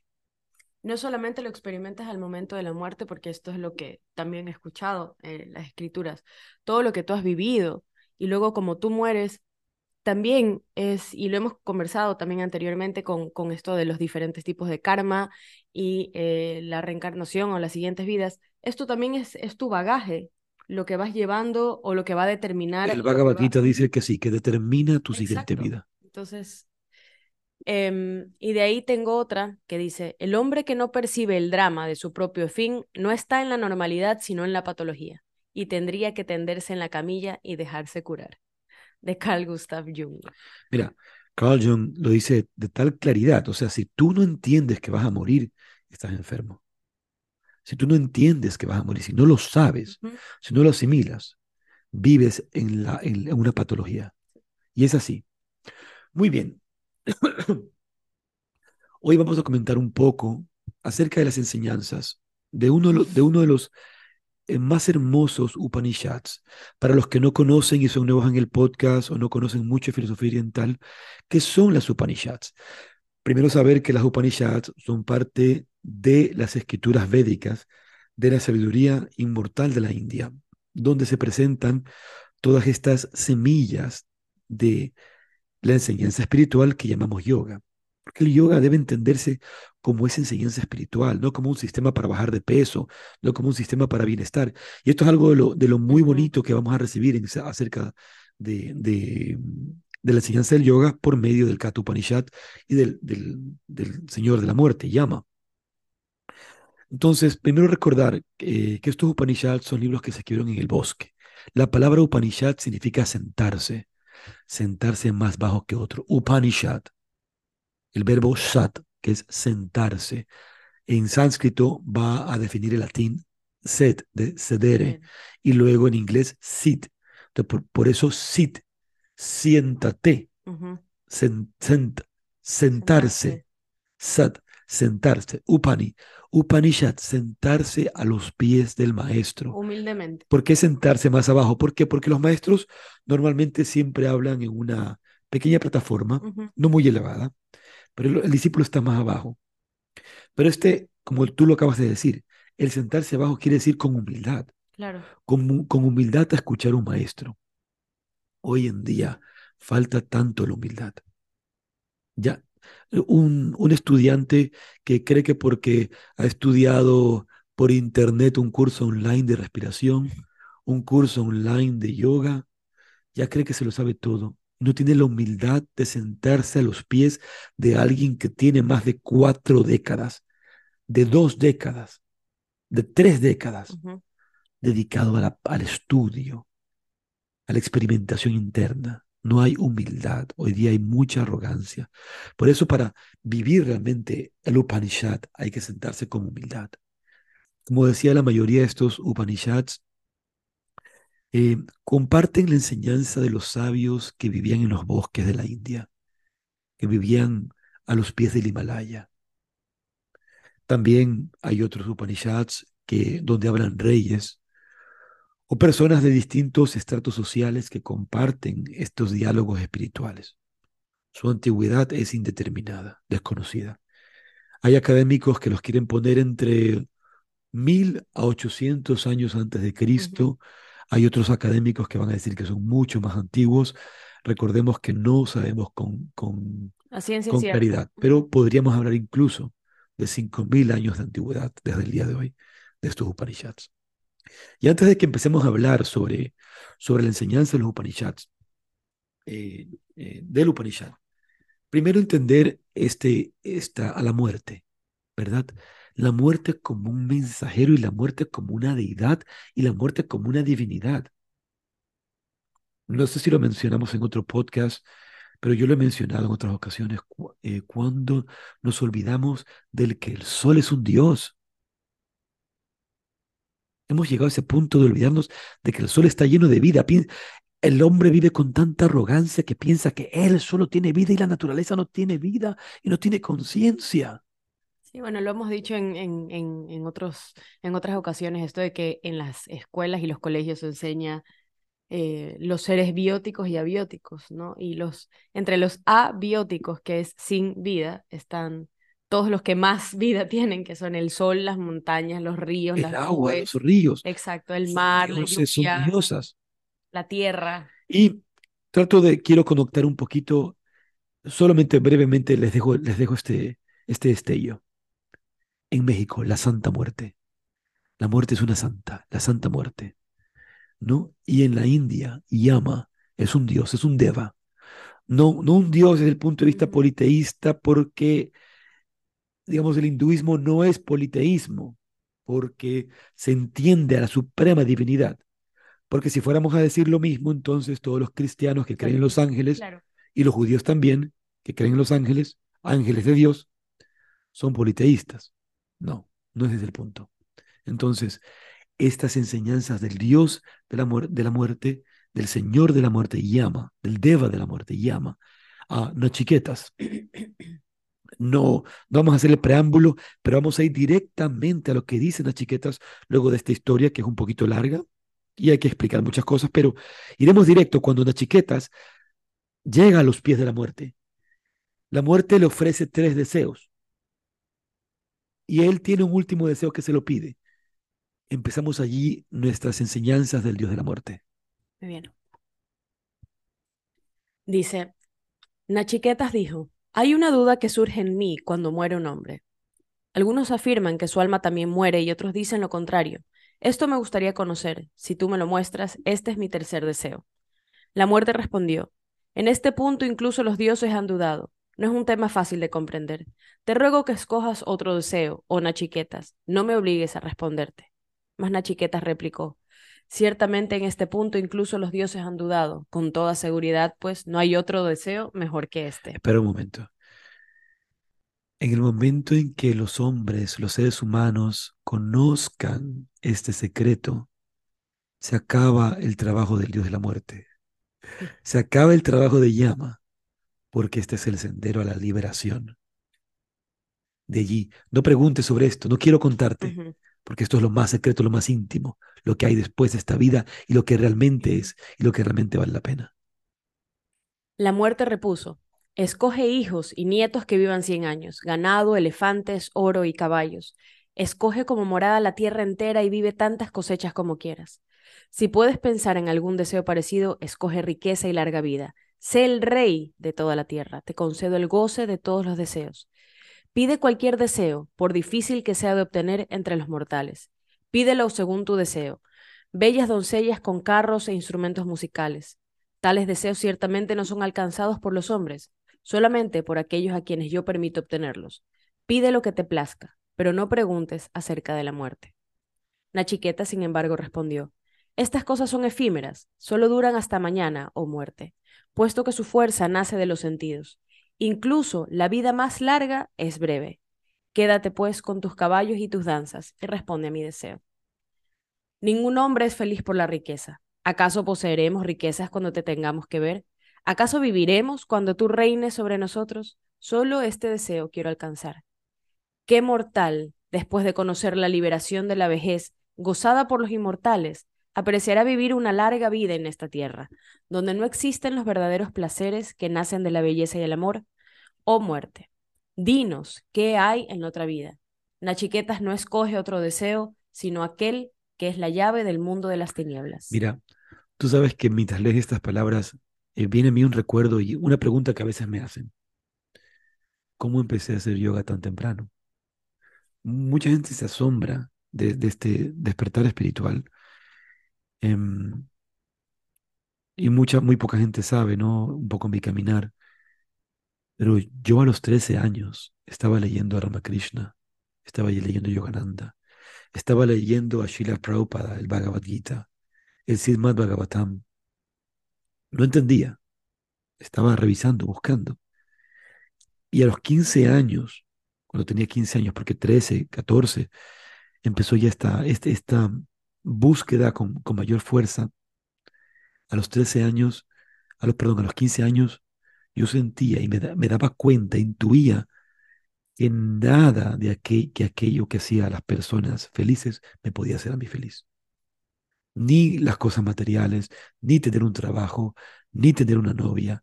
[SPEAKER 3] No solamente lo experimentas al momento de la muerte, porque esto es lo que también he escuchado en las escrituras, todo lo que tú has vivido, y luego como tú mueres, también es, y lo hemos conversado también anteriormente con, con esto de los diferentes tipos de karma y eh, la reencarnación o las siguientes vidas, esto también es, es tu bagaje, lo que vas llevando o lo que va a determinar.
[SPEAKER 2] El Bhagavad dice que sí, que determina tu siguiente vida.
[SPEAKER 3] Entonces, em, y de ahí tengo otra que dice, el hombre que no percibe el drama de su propio fin no está en la normalidad, sino en la patología, y tendría que tenderse en la camilla y dejarse curar de Carl Gustav Jung.
[SPEAKER 2] Mira, Carl Jung lo dice de tal claridad, o sea, si tú no entiendes que vas a morir, estás enfermo. Si tú no entiendes que vas a morir, si no lo sabes, si no lo asimilas, vives en, la, en una patología. Y es así. Muy bien. Hoy vamos a comentar un poco acerca de las enseñanzas de uno de, uno de los más hermosos Upanishads. Para los que no conocen y son nuevos en el podcast o no conocen mucho de filosofía oriental, ¿qué son las Upanishads? Primero saber que las Upanishads son parte de las escrituras védicas, de la sabiduría inmortal de la India, donde se presentan todas estas semillas de la enseñanza espiritual que llamamos yoga. Porque el yoga debe entenderse como esa enseñanza espiritual, no como un sistema para bajar de peso, no como un sistema para bienestar. Y esto es algo de lo, de lo muy bonito que vamos a recibir en, acerca de, de, de, la enseñanza del yoga por medio del Kata Upanishad y del, del, del Señor de la Muerte, Yama. Entonces, primero recordar que estos Upanishads son libros que se escribieron en el bosque. La palabra Upanishad significa sentarse, sentarse más bajo que otro. Upanishad el verbo sat, que es sentarse. En sánscrito va a definir el latín set, de sedere, y luego en inglés sit. por, eso sit, siéntate, sentarse, sat, sentarse, upani, Upanishad, sentarse a los pies del maestro.
[SPEAKER 3] Humildemente.
[SPEAKER 2] ¿Por qué sentarse más abajo? ¿Por qué? Porque los maestros normalmente siempre hablan en una pequeña plataforma, no muy elevada, pero el, discípulo está más abajo. Pero este, como tú lo acabas de decir, el sentarse abajo quiere decir con humildad.
[SPEAKER 3] Claro.
[SPEAKER 2] Con, con humildad a escuchar a un maestro. Hoy en día falta tanto la humildad. Ya, un, un estudiante que cree que porque ha estudiado por internet un curso online de respiración, un curso online de yoga, ya cree que se lo sabe todo no tiene la humildad de sentarse a los pies de alguien que tiene más de cuatro décadas, de dos décadas, de tres décadas, dedicado al estudio, a la experimentación interna. No hay humildad, hoy día hay mucha arrogancia. Por eso para vivir realmente el Upanishad hay que sentarse con humildad. Como decía la mayoría de estos Upanishads, eh, comparten la enseñanza de los sabios que vivían en los bosques de la India, que vivían a los pies del Himalaya. También hay otros Upanishads que, donde hablan reyes o personas de distintos estratos sociales que comparten estos diálogos espirituales. Su antigüedad es indeterminada, desconocida. Hay académicos que los quieren poner entre mil a ochocientos años antes de Cristo. Hay otros académicos que van a decir que son mucho más antiguos. Recordemos que no sabemos con, con, con claridad, pero podríamos hablar incluso de cinco mil años de antigüedad desde el día de hoy de estos Upanishads. Y antes de que empecemos a hablar sobre, sobre la enseñanza de los Upanishads, eh, eh, del Upanishad, primero entender este, esta, a la muerte, ¿verdad? La muerte como un mensajero y la muerte como una deidad y la muerte como una divinidad. No sé si lo mencionamos en otro podcast, pero yo lo he mencionado en otras ocasiones, eh, cuando nos olvidamos del que el sol es un dios. Hemos llegado a ese punto de olvidarnos de que el sol está lleno de vida. El hombre vive con tanta arrogancia que piensa que él solo tiene vida y la naturaleza no tiene vida y no tiene conciencia.
[SPEAKER 3] Sí, bueno, lo hemos dicho en, en, en, otros, en otras ocasiones, esto de que en las escuelas y los colegios se enseña eh, los seres bióticos y abióticos, ¿no? Y los, entre los abióticos, que es sin vida, están todos los que más vida tienen, que son el sol, las montañas, los ríos,
[SPEAKER 2] el agua, los ríos.
[SPEAKER 3] Exacto, el mar, la lluvia,
[SPEAKER 2] diosas.
[SPEAKER 3] la tierra.
[SPEAKER 2] Y trato de, quiero conectar un poquito, solamente brevemente les dejo, les dejo este, este destello. En México, la Santa Muerte. La muerte es una santa, la Santa Muerte. ¿No? Y en la India, Yama es un dios, es un deva. No, no un dios desde el punto de vista politeísta, porque digamos, el hinduismo no es politeísmo, porque se entiende a la suprema divinidad. Porque si fuéramos a decir lo mismo, entonces todos los cristianos que creen en los ángeles y los judíos también, que creen en los ángeles, ángeles de Dios, son politeístas. No, no ese es el punto. Entonces, estas enseñanzas del Dios de la, de la muerte, del Señor de la muerte, llama, del Deva de la muerte, llama a chiquetas no, no vamos a hacer el preámbulo, pero vamos a ir directamente a lo que dicen las chiquetas luego de esta historia, que es un poquito larga y hay que explicar muchas cosas, pero iremos directo cuando las chiquetas llega a los pies de la muerte. La muerte le ofrece tres deseos y él tiene un último deseo que se lo pide. Empezamos allí nuestras enseñanzas del Dios de la muerte.
[SPEAKER 3] Muy bien. Dice, Nachiquetas dijo, hay una duda que surge en mí cuando muere un hombre. Algunos afirman que su alma también muere y otros dicen lo contrario. Esto me gustaría conocer. Si tú me lo muestras, este es mi tercer deseo. La muerte respondió. En este punto incluso los dioses han dudado. No es un tema fácil de comprender. Te ruego que escojas otro deseo, oh Nachiquetas. No me obligues a responderte. Mas Nachiquetas replicó. Ciertamente en este punto incluso los dioses han dudado. Con toda seguridad, pues no hay otro deseo mejor que este.
[SPEAKER 2] Espera un momento. En el momento en que los hombres, los seres humanos, conozcan este secreto, se acaba el trabajo del Dios de la muerte. Se acaba el trabajo de llama, porque este es el sendero a la liberación. De allí, no preguntes sobre esto, no quiero contarte porque esto es lo más secreto, lo más íntimo, lo que hay después de esta vida y lo que realmente es y lo que realmente vale la pena.
[SPEAKER 3] La muerte repuso, escoge hijos y nietos que vivan cien años, ganado, elefantes, oro y caballos. Escoge como morada la tierra entera y vive tantas cosechas como quieras. Si puedes pensar en algún deseo parecido, escoge riqueza y larga vida. Sé el rey de toda la tierra, te concedo el goce de todos los deseos. Pide cualquier deseo, por difícil que sea de obtener entre los mortales. Pídelo según tu deseo. Bellas doncellas con carros e instrumentos musicales. Tales deseos ciertamente no son alcanzados por los hombres, solamente por aquellos a quienes yo permito obtenerlos. Pide lo que te plazca, pero no preguntes acerca de la muerte. Nachiqueta, sin embargo, respondió, Estas cosas son efímeras, solo duran hasta mañana o muerte, puesto que su fuerza nace de los sentidos. Incluso la vida más larga es breve. Quédate pues con tus caballos y tus danzas y responde a mi deseo. Ningún hombre es feliz por la riqueza. ¿Acaso poseeremos riquezas cuando te tengamos que ver? ¿Acaso viviremos cuando tú reines sobre nosotros? Solo este deseo quiero alcanzar. ¿Qué mortal, después de conocer la liberación de la vejez, gozada por los inmortales, apreciará vivir una larga vida en esta tierra, donde no existen los verdaderos placeres que nacen de la belleza y el amor? Oh muerte, dinos, ¿qué hay en otra vida? Nachiquetas no escoge otro deseo, sino aquel que es la llave del mundo de las tinieblas.
[SPEAKER 2] Mira, tú sabes que mientras lees estas palabras, eh, viene a mí un recuerdo y una pregunta que a veces me hacen. ¿Cómo empecé a hacer yoga tan temprano? mucha gente se asombra de, este despertar espiritual. Em, y mucha, muy poca gente sabe, ¿no? Un poco mi caminar. Pero yo a los 13 años estaba leyendo a Ramakrishna, estaba leyendo Yogananda, estaba leyendo a Srila Prabhupada, el Bhagavad Gita, el Siddhmat Bhagavatam. No entendía, estaba revisando, buscando. Y a los 15 años cuando tenía 15 años, porque 13, 14, empezó ya esta, este, esta búsqueda con, con, mayor fuerza. A los 13 años, a los, perdón, a los 15 años, yo sentía y me, daba cuenta, intuía que nada de que aquello que hacía a las personas felices me podía hacer a mí feliz. Ni las cosas materiales, ni tener un trabajo, ni tener una novia.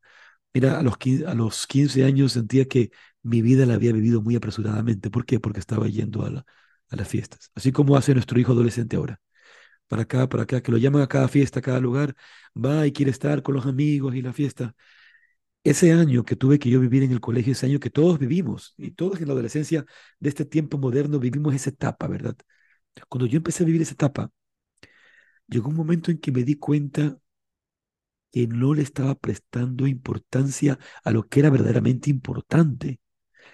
[SPEAKER 2] Mira, a los a los 15 años sentía que mi vida la había vivido muy apresuradamente. ¿Por qué? Porque estaba yendo a las fiestas. Así como hace nuestro hijo adolescente ahora. Para acá, para acá, que lo llaman a cada fiesta, a cada lugar, va y quiere estar con los amigos y la fiesta. Ese año que tuve que yo vivir en el colegio, ese año que todos vivimos, y todos en la adolescencia de este tiempo moderno vivimos esa etapa, ¿verdad? Cuando yo empecé a vivir esa etapa, llegó un momento en que me di cuenta que no le estaba prestando importancia a lo que era verdaderamente importante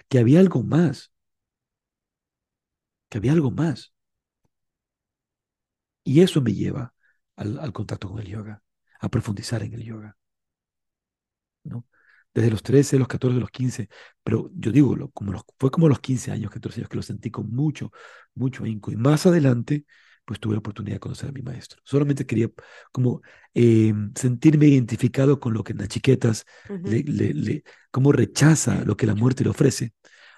[SPEAKER 2] que había algo más, que había algo más. Y eso me lleva al, contacto con el yoga, a profundizar en el yoga. ¿no? Desde los 13, los 14, los 15, pero yo digo, como los, fue como los 15 años, 14 años que lo sentí con mucho, mucho ahínco. Y más adelante, pues tuve la oportunidad de conocer a mi maestro. Solamente quería como eh, sentirme identificado con lo que Nachiquetas le, le, como rechaza lo que la muerte le ofrece.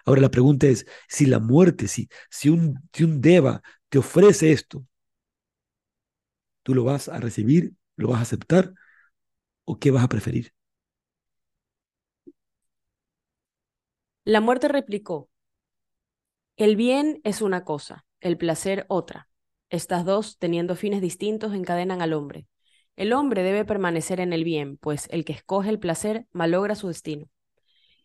[SPEAKER 2] Ahora la pregunta es, si la muerte, si, si, un, si un deva te ofrece esto, ¿tú lo vas a recibir? ¿Lo vas a aceptar? ¿O qué vas a preferir?
[SPEAKER 3] La muerte replicó, el bien es una cosa, el placer otra. Estas dos, teniendo fines distintos, encadenan al hombre. El hombre debe permanecer en el bien, pues el que escoge el placer malogra su destino.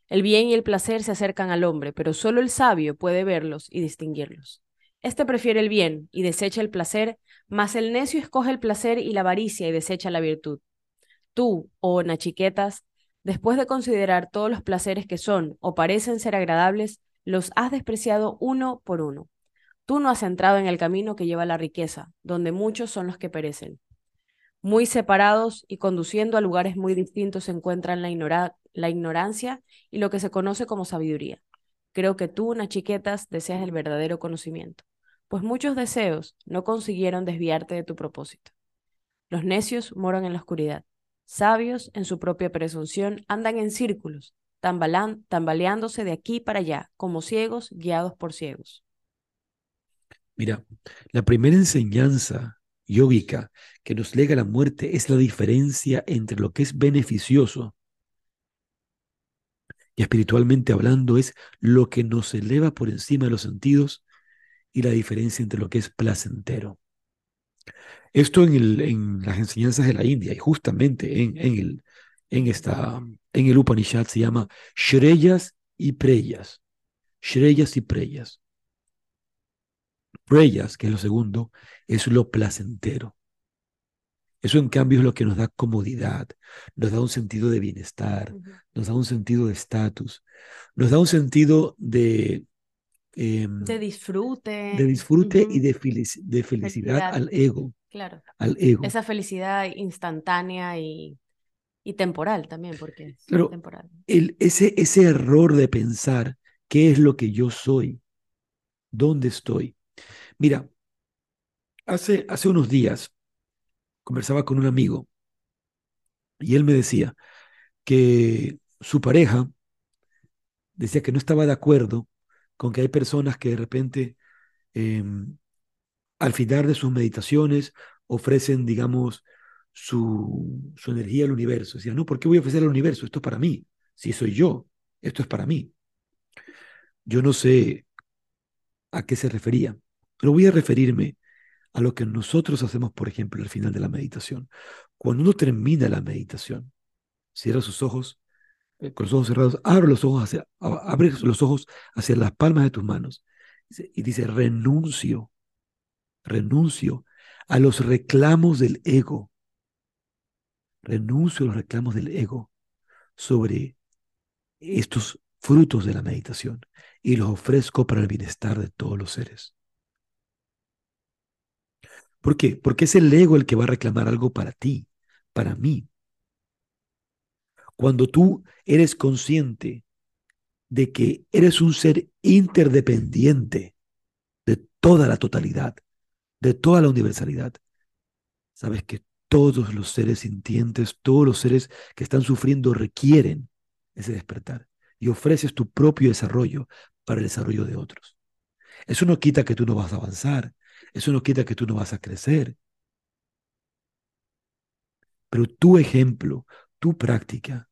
[SPEAKER 3] El bien y el placer se acercan al hombre, pero solo el sabio puede verlos y distinguirlos. Este prefiere el bien y desecha el placer, mas el necio escoge el placer y la avaricia y desecha la virtud. Tú, oh Nachiquetas, después de considerar todos los placeres que son o parecen ser agradables, los has despreciado uno por uno. Tú no has entrado en el camino que lleva a la riqueza, donde muchos son los que perecen. Muy separados y conduciendo a lugares muy distintos se encuentran la, la ignorancia y lo que se conoce como sabiduría. Creo que tú, Nachiquetas, deseas el verdadero conocimiento, pues muchos deseos no consiguieron desviarte de tu propósito. Los necios moran en la oscuridad. Sabios, en su propia presunción, andan en círculos, tambaleándose de aquí para allá, como ciegos guiados por ciegos.
[SPEAKER 2] Mira, la primera enseñanza yógica que nos lega la muerte es la diferencia entre lo que es beneficioso y espiritualmente hablando es lo que nos eleva por encima de los sentidos y la diferencia entre lo que es placentero. Esto en, el, en las enseñanzas de la India y justamente en, en, el, en, esta, en el Upanishad se llama Shreyas y Preyas. Shreyas y Preyas. Preyas, que es lo segundo, es lo placentero. Eso en cambio es lo que nos da comodidad, nos da un sentido de bienestar, nos da un sentido de estatus, nos da un sentido de...
[SPEAKER 3] Em, de disfrute.
[SPEAKER 2] De disfrute y de, de felicidad, al ego.
[SPEAKER 3] Claro.
[SPEAKER 2] Al ego.
[SPEAKER 3] Esa felicidad instantánea y, y temporal también, porque es temporal.
[SPEAKER 2] El, ese, ese error de pensar qué es lo que yo soy, dónde estoy. Mira, hace, hace unos días conversaba con un amigo y él me decía que su pareja decía que no estaba de acuerdo con que hay personas que de repente em, al final de sus meditaciones ofrecen, digamos, su, su energía al universo. Decía, no, ¿por qué voy a ofrecer al universo? Esto es para mí. Si soy yo, esto es para mí. Yo no sé a qué se refería, pero voy a referirme a lo que nosotros hacemos, por ejemplo, al final de la meditación. Cuando uno termina la meditación, cierra sus ojos, con los ojos cerrados, abre los ojos hacia, abre los ojos hacia las palmas de tus manos y dice, renuncio, renuncio a los reclamos del ego, renuncio a los reclamos del ego sobre estos frutos de la meditación y los ofrezco para el bienestar de todos los seres. ¿Por qué? Porque es el ego el que va a reclamar algo para ti, para mí. Cuando tú eres consciente de que eres un ser interdependiente de toda la totalidad, de toda la universalidad, sabes que todos los seres sintientes, todos los seres que están sufriendo requieren ese despertar y ofreces tu propio desarrollo para el desarrollo de otros. Eso no quita que tú no vas a avanzar, eso no quita que tú no vas a crecer. Pero tu ejemplo, tu práctica,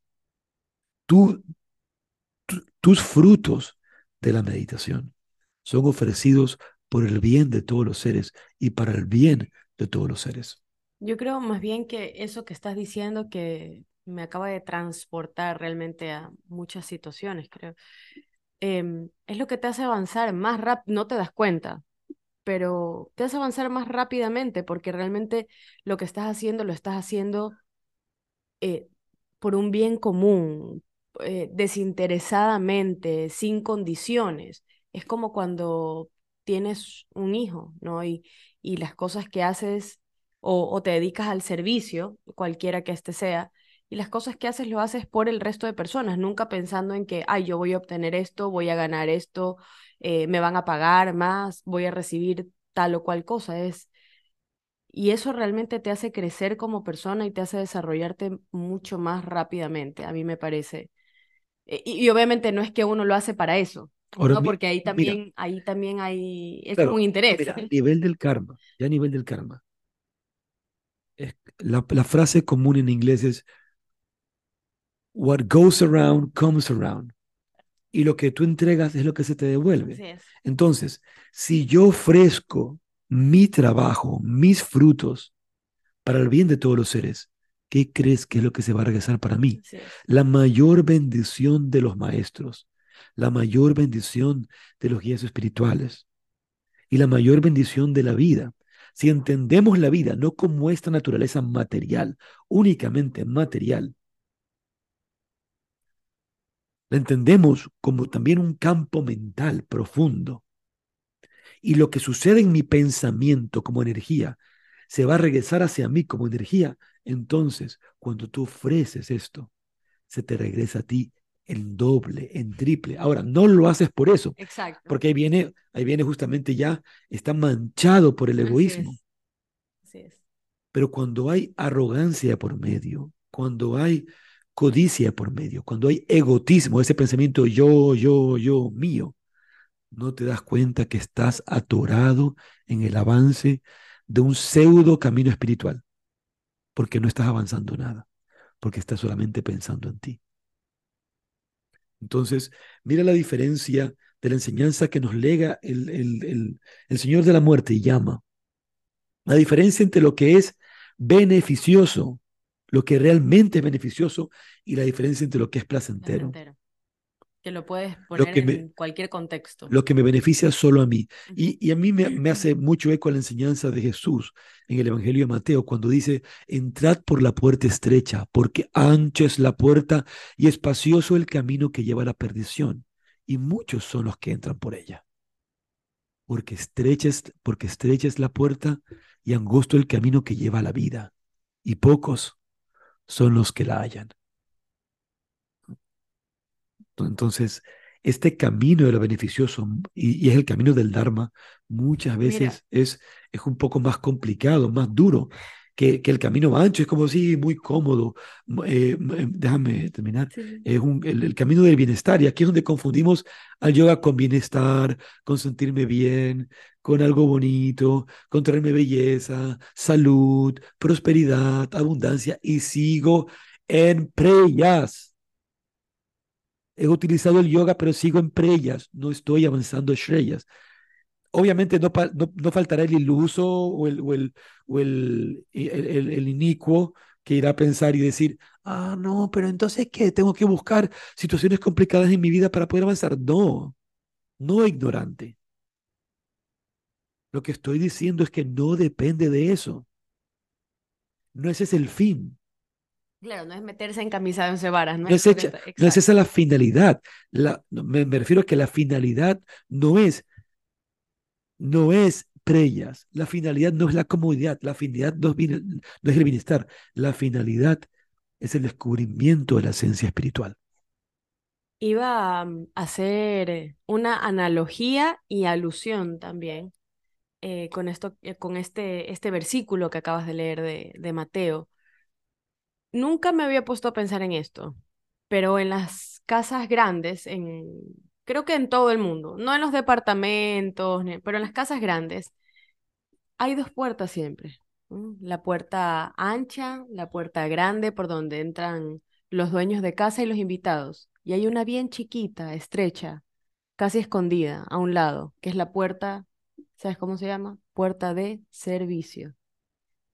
[SPEAKER 2] tus frutos de la meditación son ofrecidos por el bien de todos los seres y para el bien de todos los seres.
[SPEAKER 3] Yo creo más bien que eso que estás diciendo que me acaba de transportar realmente a muchas situaciones, creo. Em, es lo que te hace avanzar más rápido, no te das cuenta, pero te hace avanzar más rápidamente porque realmente lo que estás haciendo lo estás haciendo eh, por un bien común, eh, desinteresadamente, sin condiciones. Es como cuando tienes un hijo, ¿no? Y, y las cosas que haces o, o te dedicas al servicio, cualquiera que este sea, y las cosas que haces lo haces por el resto de personas, nunca pensando en que, ay, yo voy a obtener esto, voy a ganar esto, eh, me van a pagar más, voy a recibir tal o cual cosa. Es, y eso realmente te hace crecer como persona y te hace desarrollarte mucho más rápidamente, a mí me parece. E, y, obviamente no es que uno lo hace para eso, ¿no? porque ahí también, ahí también hay, es un interés.
[SPEAKER 2] a nivel del karma, ya a nivel del karma. la, la frase común en inglés es, what goes around comes around y lo que tú entregas es lo que se te devuelve. Entonces, si yo ofrezco mi trabajo, mis frutos para el bien de todos los seres, ¿qué crees que es lo que se va a regresar para mí? La mayor bendición de los maestros, la mayor bendición de los guías espirituales y la mayor bendición de la vida. Si entendemos la vida no como esta naturaleza material, únicamente material, la entendemos como también un campo mental profundo. Y lo que sucede en mi pensamiento como energía se va a regresar hacia mí como energía. Entonces, cuando tú ofreces esto, se te regresa a ti en doble, en triple. Ahora, no lo haces por eso.
[SPEAKER 3] Exacto.
[SPEAKER 2] Porque ahí viene, ahí viene justamente ya, está manchado por el egoísmo.
[SPEAKER 3] Así es.
[SPEAKER 2] Pero cuando hay arrogancia por medio, cuando hay codicia por medio, cuando hay egotismo, ese pensamiento yo, yo, yo, mío, no te das cuenta que estás atorado en el avance de un pseudo camino espiritual, porque no estás avanzando nada, porque estás solamente pensando en ti. Entonces, mira la diferencia de la enseñanza que nos lega el, el, el Señor de la muerte y llama. La diferencia entre lo que es beneficioso lo que realmente es beneficioso y la diferencia entre lo que es placentero.
[SPEAKER 3] Que lo puedes poner en cualquier contexto.
[SPEAKER 2] Lo que me beneficia solo a mí. Y, a mí me, me, hace mucho eco la enseñanza de Jesús en el Evangelio de Mateo cuando dice, entrad por la puerta estrecha, porque ancha es la puerta y espacioso el camino que lleva a la perdición. Y muchos son los que entran por ella. Porque estrecha es, porque estrecha es la puerta y angosto el camino que lleva a la vida. Y pocos son los que la hallan. Entonces, este camino de lo beneficioso, y, es el camino del Dharma, muchas veces es, es un poco más complicado, más duro. que, que el camino ancho es como si muy cómodo. Eh, eh, déjame terminar. Es un, el, camino del bienestar. Y aquí es donde confundimos al yoga con bienestar, con sentirme bien, con algo bonito, con traerme belleza, salud, prosperidad, abundancia. Y sigo en preyas. He utilizado el yoga, pero sigo en preyas. No estoy avanzando estrellas obviamente no, no, faltará el iluso o el, o el, o el, el, inicuo que irá a pensar y decir, ah, no, pero entonces, ¿qué? Tengo que buscar situaciones complicadas en mi vida para poder avanzar. No, no ignorante. Lo que estoy diciendo es que no depende de eso. No ese es el fin.
[SPEAKER 3] Claro, no es meterse en camisa de once varas.
[SPEAKER 2] No, es, no es esa la finalidad. La, me, me, refiero a que la finalidad no es no es preyas, la finalidad no es la comodidad, la finalidad no es, el bienestar, la finalidad es el descubrimiento de la esencia espiritual.
[SPEAKER 3] Iba a hacer una analogía y alusión también eh, con, esto, eh, con este, este versículo que acabas de leer de, de Mateo. Nunca me había puesto a pensar en esto, pero en las casas grandes, en creo que en todo el mundo, no en los departamentos, pero en las casas grandes, hay dos puertas siempre. La puerta ancha, la puerta grande por donde entran los dueños de casa y los invitados. Y hay una bien chiquita, estrecha, casi escondida a un lado, que es la puerta, ¿sabes cómo se llama? Puerta de servicio.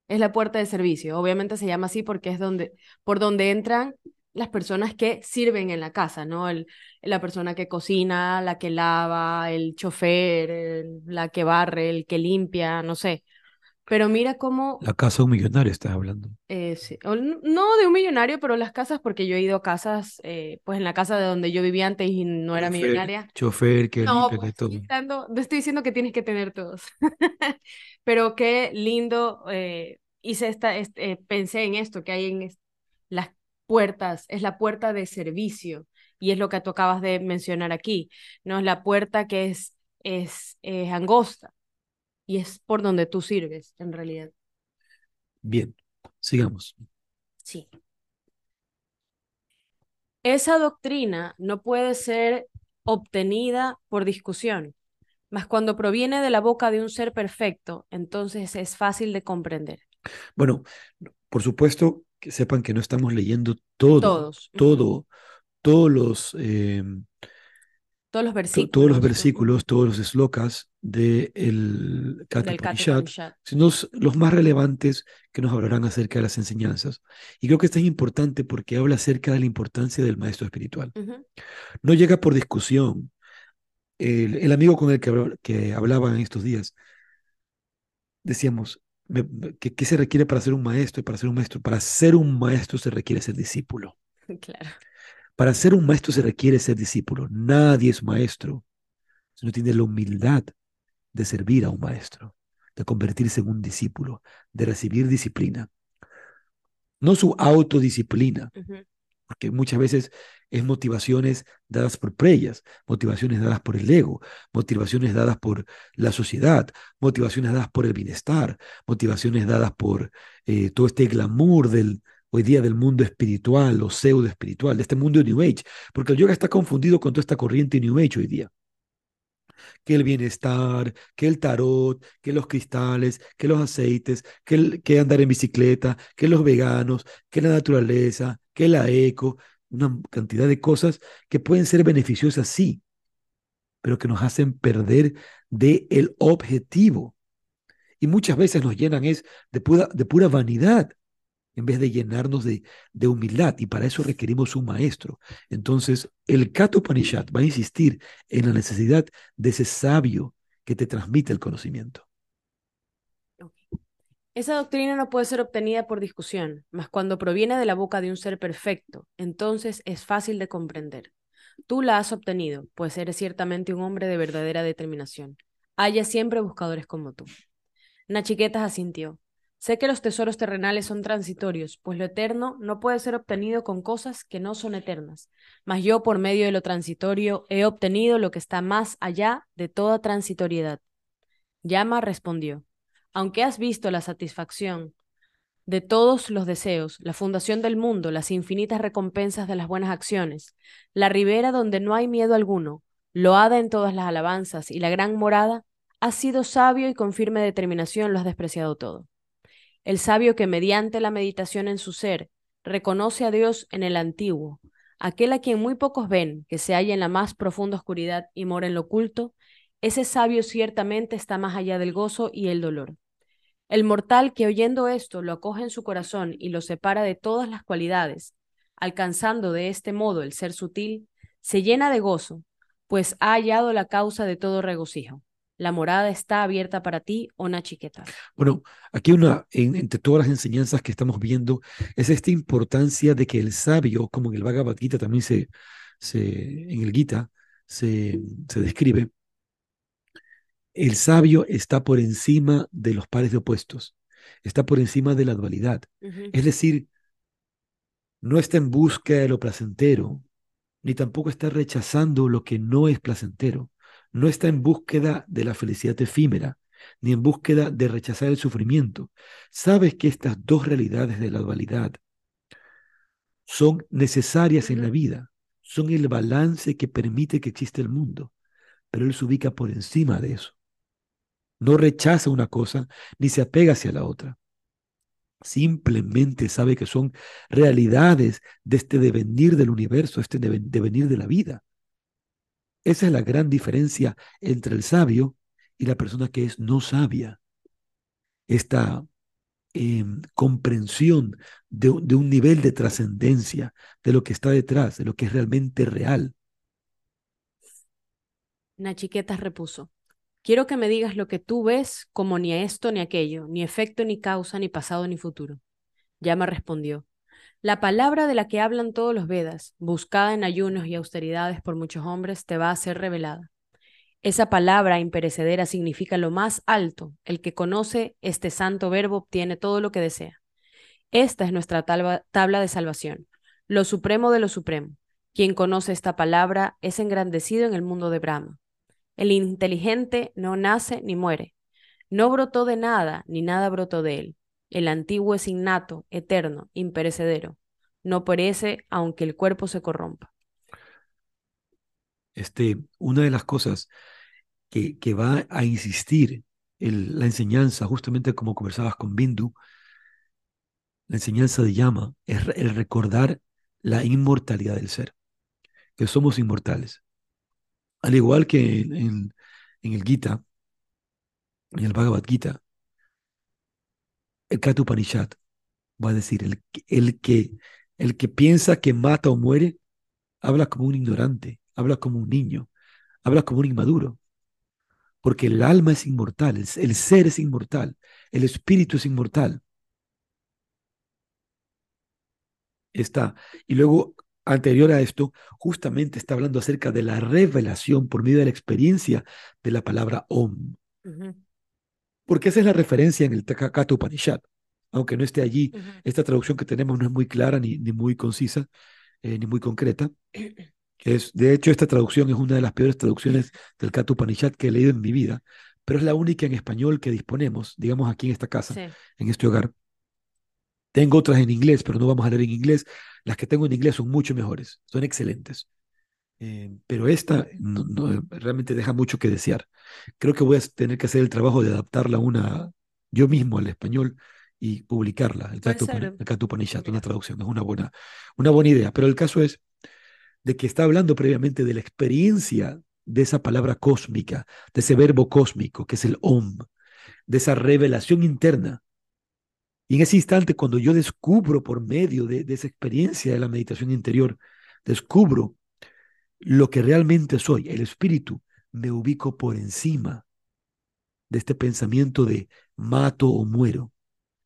[SPEAKER 3] Es la puerta de servicio. Obviamente se llama así porque es donde, por donde entran las personas que sirven en la casa, ¿no? El, la persona que cocina, la que lava, el chofer, la que barre, el que limpia, no sé. Pero mira cómo...
[SPEAKER 2] La casa de un millonario estás hablando.
[SPEAKER 3] Eh, sí. no de un millonario, pero las casas, porque yo he ido a casas, eh, pues en la casa de donde yo vivía antes y no era millonaria.
[SPEAKER 2] Chofer, que no, limpia, que
[SPEAKER 3] pues, todo. no estoy diciendo que tienes que tener todos. pero qué lindo, eh, hice esta, este, pensé en esto que hay en las puertas, es la puerta de servicio y es lo que tú acabas de mencionar aquí, ¿no? Es la puerta que es, es, angosta y es por donde tú sirves en realidad.
[SPEAKER 2] Bien, sigamos.
[SPEAKER 3] Sí. Esa doctrina no puede ser obtenida por discusión, mas cuando proviene de la boca de un ser perfecto, entonces es fácil de comprender.
[SPEAKER 2] Bueno, por supuesto, que sepan que no estamos leyendo todo,
[SPEAKER 3] Todos.
[SPEAKER 2] todo, todos los, eh,
[SPEAKER 3] todos los versículos,
[SPEAKER 2] todos los versículos, todos los del de Katha sino los más relevantes que nos hablarán acerca de las enseñanzas. Y creo que esto es importante porque habla acerca de la importancia del maestro espiritual. No llega por discusión. El, amigo con el que, que hablaba en estos días, decíamos, ¿qué, se requiere para ser un maestro? Y para ser un maestro, para ser un maestro se requiere ser discípulo.
[SPEAKER 3] Claro.
[SPEAKER 2] Para ser un maestro se requiere ser discípulo. Nadie es maestro si no tiene la humildad de servir a un maestro, de convertirse en un discípulo, de recibir disciplina. No su autodisciplina, porque muchas veces es motivaciones dadas por preyas, motivaciones dadas por el ego, motivaciones dadas por la sociedad, motivaciones dadas por el bienestar, motivaciones dadas por eh, todo este glamour del hoy día del mundo espiritual o pseudo espiritual, de este mundo New Age, porque el yoga está confundido con toda esta corriente New Age hoy día que el bienestar, que el tarot, que los cristales, que los aceites, que, que andar en bicicleta, que los veganos, que la naturaleza, que la eco, una cantidad de cosas que pueden ser beneficiosas, sí, pero que nos hacen perder de el objetivo. Y muchas veces nos llenan es de pura, de pura vanidad, en vez de llenarnos de, de, humildad. Y para eso requerimos un maestro. Entonces, el Kato Upanishad va a insistir en la necesidad de ese sabio que te transmite el conocimiento.
[SPEAKER 3] Esa doctrina no puede ser obtenida por discusión, mas cuando proviene de la boca de un ser perfecto, entonces es fácil de comprender. Tú la has obtenido, pues eres ciertamente un hombre de verdadera determinación. Haya siempre buscadores como tú. Nachiquetas asintió. Sé que los tesoros terrenales son transitorios, pues lo eterno no puede ser obtenido con cosas que no son eternas. Mas yo, por medio de lo transitorio, he obtenido lo que está más allá de toda transitoriedad. Llama respondió aunque has visto la satisfacción de todos los deseos, la fundación del mundo, las infinitas recompensas de las buenas acciones, la ribera donde no hay miedo alguno, loada en todas las alabanzas y la gran morada, has sido sabio y con firme determinación lo has despreciado todo. El sabio que mediante la meditación en su ser reconoce a Dios en el antiguo, aquel a quien muy pocos ven, que se halla en la más profunda oscuridad y mora en lo oculto, ese sabio ciertamente está más allá del gozo y el dolor. El mortal que oyendo esto lo acoge en su corazón y lo separa de todas las cualidades, alcanzando de este modo el ser sutil, se llena de gozo, pues ha hallado la causa de todo regocijo. La morada está abierta para ti, una chiqueta.
[SPEAKER 2] Bueno, aquí una, entre todas las enseñanzas que estamos viendo, es esta importancia de que el sabio, como en el Bhagavad Gita también se, se en el Gita se, se describe, el sabio está por encima de los pares de opuestos, está por encima de la dualidad. Es decir, no está en busca de lo placentero, ni tampoco está rechazando lo que no es placentero. No está en búsqueda de la felicidad efímera, ni en búsqueda de rechazar el sufrimiento. Sabes que estas dos realidades de la dualidad son necesarias en la vida, son el balance que permite que exista el mundo, pero él se ubica por encima de eso. No rechaza una cosa ni se apega hacia la otra. Simplemente sabe que son realidades de este devenir del universo, este devenir de la vida. Esa es la gran diferencia entre el sabio y la persona que es no sabia. Esta em, comprensión de, de un nivel de trascendencia, de lo que está detrás, de lo que es realmente real.
[SPEAKER 3] Nachiqueta repuso. Quiero que me digas lo que tú ves como ni esto ni aquello, ni efecto ni causa, ni pasado ni futuro. me respondió. La palabra de la que hablan todos los Vedas, buscada en ayunos y austeridades por muchos hombres, te va a ser revelada. Esa palabra imperecedera significa lo más alto. El que conoce este santo verbo obtiene todo lo que desea. Esta es nuestra tabla de salvación, lo supremo de lo supremo. Quien conoce esta palabra es engrandecido en el mundo de Brahma. El inteligente no nace ni muere. No brotó de nada, ni nada brotó de él. El antiguo es innato, eterno, imperecedero. No perece aunque el cuerpo se corrompa.
[SPEAKER 2] Este, una de las cosas que, que va a insistir en la enseñanza, justamente como conversabas con Bindu, la enseñanza de Yama, es el recordar la inmortalidad del ser, que somos inmortales. Al igual que en, en el Gita, en el Bhagavad Gita, el Katupanishad va a decir, el, el, que, el que piensa que mata o muere, habla como un ignorante, habla como un niño, habla como un inmaduro. Porque el alma es inmortal, el, el ser es inmortal, el espíritu es inmortal. Está. Y luego anterior a esto, justamente está hablando acerca de la revelación por medio de la experiencia de la palabra Om. Porque esa es la referencia en el Takakata Upanishad. Aunque no esté allí, esta traducción que tenemos no es muy clara ni, ni muy concisa, eh, ni muy concreta. Es, de hecho, esta traducción es una de las peores traducciones del Kata Upanishad que he leído en mi vida, pero es la única en español que disponemos, digamos, aquí en esta casa, en este hogar. Tengo otras en inglés, pero no vamos a leer en inglés. Las que tengo en inglés son mucho mejores, son excelentes. Eh, pero esta no, realmente deja mucho que desear. Creo que voy a tener que hacer el trabajo de adaptarla una, yo mismo al español y publicarla, el Katupanishad, una traducción. Es una buena, una buena idea. Pero el caso es de que está hablando previamente de la experiencia de esa palabra cósmica, de ese verbo cósmico, que es el Om, de esa revelación interna y en ese instante, cuando yo descubro por medio de, esa experiencia de la meditación interior, descubro lo que realmente soy, el espíritu, me ubico por encima de este pensamiento de mato o muero.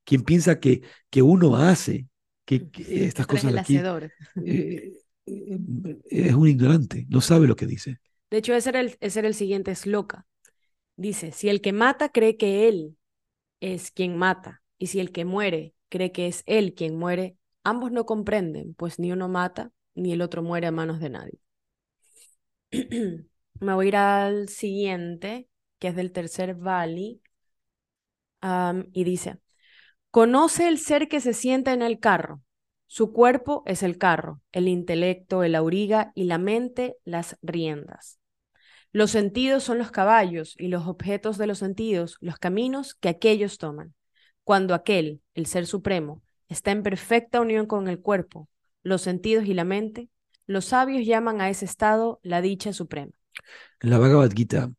[SPEAKER 2] Quien piensa que, que uno hace que, estas cosas aquí, eh, eh, es un ignorante, no sabe lo que dice.
[SPEAKER 3] De hecho, ese era el, ese era el siguiente esloca. Dice, si el que mata cree que él es quien mata, y si el que muere cree que es él quien muere, ambos no comprenden, pues ni uno mata ni el otro muere a manos de nadie. Me voy a ir al siguiente, que es del tercer Valley, y dice, Conoce el ser que se sienta en el carro. Su cuerpo es el carro, el intelecto, el auriga y la mente las riendas. Los sentidos son los caballos y los objetos de los sentidos los caminos que aquellos toman. Cuando aquel, el Ser Supremo, está en perfecta unión con el cuerpo, los sentidos y la mente, los sabios llaman a ese estado la dicha suprema.
[SPEAKER 2] En la Bhagavad Gita,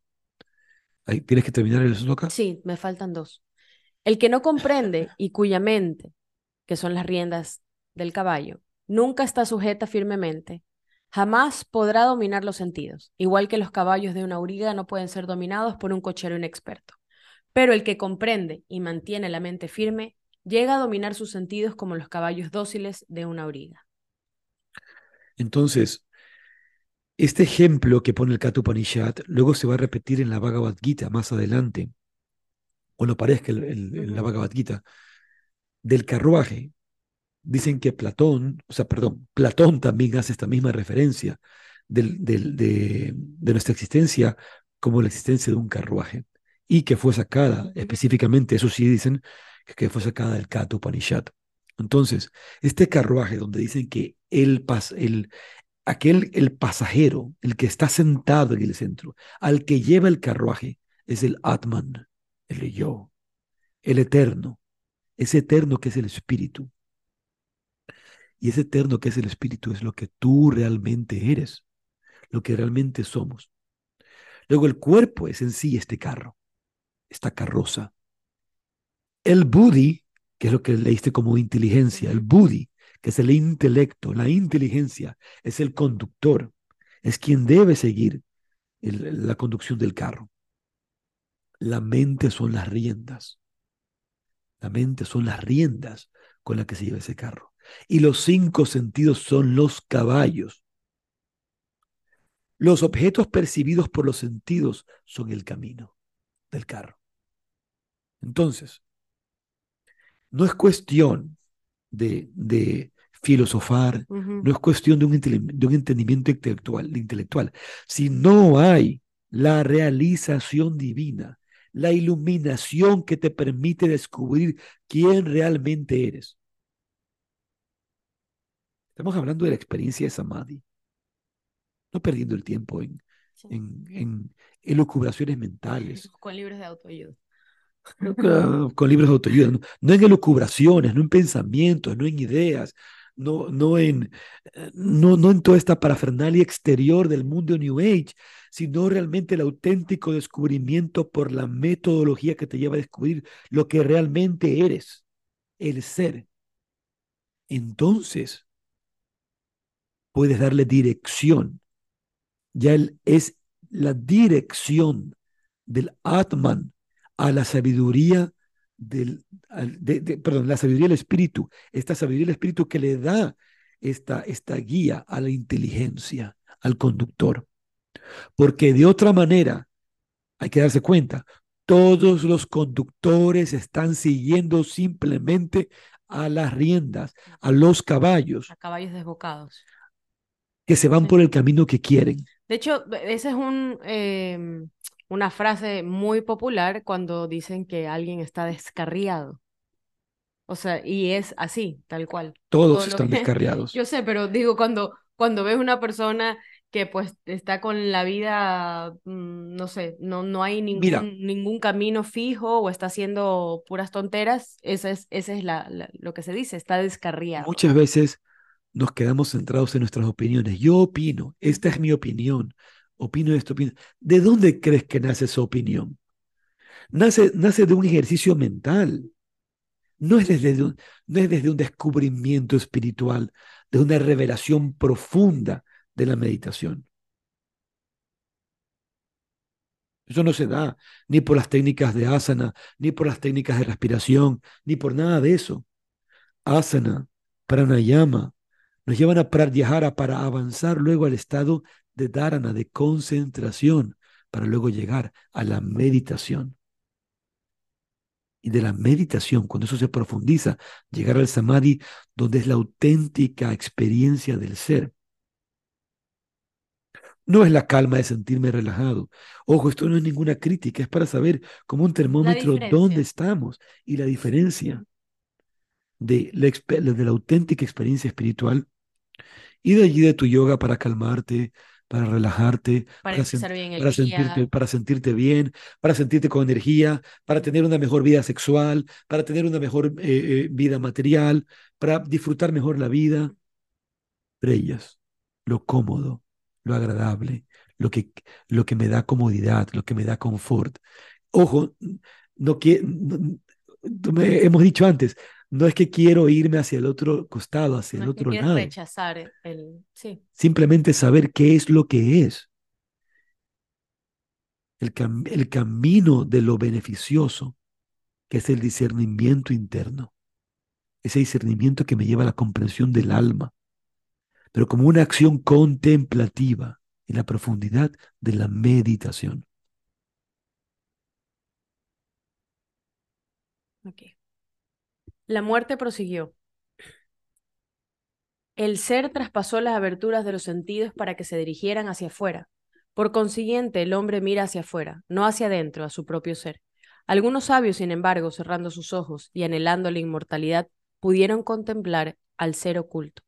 [SPEAKER 2] ¿tienes que terminar el sloka?
[SPEAKER 3] Sí, me faltan dos. El que no comprende y cuya mente, que son las riendas del caballo, nunca está sujeta firmemente, jamás podrá dominar los sentidos, igual que los caballos de una auriga no pueden ser dominados por un cochero inexperto. Pero el que comprende y mantiene la mente firme, llega a dominar sus sentidos como los caballos dóciles de una auriga.
[SPEAKER 2] Entonces, este ejemplo que pone el Katupanishad luego se va a repetir en la Bhagavad Gita más adelante, o no parezca en la Bhagavad Gita, del carruaje. Dicen que Platón, o sea, perdón, Platón también hace esta misma referencia del, de, de, nuestra existencia como la existencia de un carruaje y que fue sacada específicamente, eso sí dicen, que fue sacada del Kata Upanishad. Entonces, este carruaje donde dicen que el, el, aquel, el pasajero, el que está sentado en el centro, al que lleva el carruaje, es el Atman, el yo, el eterno, ese eterno que es el espíritu. Y ese eterno que es el espíritu es lo que tú realmente eres, lo que realmente somos. Luego el cuerpo es en sí este carro, esta carroza, el buddhi, que es lo que leíste como inteligencia, el buddhi, que es el intelecto, la inteligencia, es el conductor, es quien debe seguir la conducción del carro. La mente son las riendas. La mente son las riendas con las que se lleva ese carro. Y los cinco sentidos son los caballos. Los objetos percibidos por los sentidos son el camino del carro. Entonces, no es cuestión de, de filosofar, no es cuestión de un, de un entendimiento intelectual, intelectual. Si no hay la realización divina, la iluminación que te permite descubrir quién realmente eres. Estamos hablando de la experiencia de Samadhi, no perdiendo el tiempo en, en, en elucubraciones mentales.
[SPEAKER 3] Con libros de autoayuda
[SPEAKER 2] con libros de autoayuda, no, en elucubraciones, no en pensamientos, no en ideas, no, no, en, eh, no, no en toda esta parafernalia exterior del mundo New Age, sino realmente el auténtico descubrimiento por la metodología que te lleva a descubrir lo que realmente eres, el ser. Entonces, puedes darle dirección. Ya es la dirección del Atman a la sabiduría del, perdón, la sabiduría del espíritu, esta sabiduría del espíritu que le da esta, esta guía a la inteligencia, al conductor. Porque de otra manera, hay que darse cuenta, todos los conductores están siguiendo simplemente a las riendas, a los caballos.
[SPEAKER 3] A caballos desbocados.
[SPEAKER 2] Que se van por el camino que quieren.
[SPEAKER 3] De hecho, ese es un, em, una frase muy popular cuando dicen que alguien está descarriado. O sea, y es así, tal cual.
[SPEAKER 2] Todos están descarriados.
[SPEAKER 3] Yo sé, pero digo, cuando, cuando ves una persona que pues está con la vida, mm, no sé, no, no hay ningún, ningún camino fijo o está haciendo puras tonteras, esa es, ese es la, lo que se dice, está descarriado.
[SPEAKER 2] Muchas veces nos quedamos centrados en nuestras opiniones. Yo opino, esta es mi opinión opino esto, opino. ¿De dónde crees que nace esa opinión? Nace, nace de un ejercicio mental. No es, desde un, no es desde un descubrimiento espiritual, de una revelación profunda de la meditación. Eso no se da ni por las técnicas de asana, ni por las técnicas de respiración, ni por nada de eso. Asana, pranayama, nos llevan a pratyahara para avanzar luego al estado de dharana, de concentración, para luego llegar a la meditación. Y de la meditación, cuando eso se profundiza, llegar al samadhi, donde es la auténtica experiencia del ser. No es la calma de sentirme relajado. Ojo, esto no es ninguna crítica, es para saber como un termómetro dónde estamos y la diferencia. de la, de la auténtica experiencia espiritual y de allí de tu yoga para calmarte, para relajarte,
[SPEAKER 3] para,
[SPEAKER 2] para, sentirte, para sentirte bien, para sentirte con energía, para tener una mejor vida sexual, para tener una mejor eh, eh, vida material, para disfrutar mejor la vida. Estrellas, lo cómodo, lo agradable, lo que, lo que me da comodidad, lo que me da confort. Ojo, no, hemos dicho antes, no es que quiero irme hacia el otro costado, hacia el otro lado.
[SPEAKER 3] rechazar el, sí.
[SPEAKER 2] Simplemente saber qué es lo que es. El, el camino de lo beneficioso, que es el discernimiento interno. Ese discernimiento que me lleva a la comprensión del alma, pero como una acción contemplativa en la profundidad de la meditación.
[SPEAKER 3] Okay. La muerte prosiguió. El ser traspasó las aberturas de los sentidos para que se dirigieran hacia afuera. Por consiguiente, el hombre mira hacia afuera, no hacia adentro, a su propio ser. Algunos sabios, sin embargo, cerrando sus ojos y anhelando la inmortalidad, pudieron contemplar al ser oculto.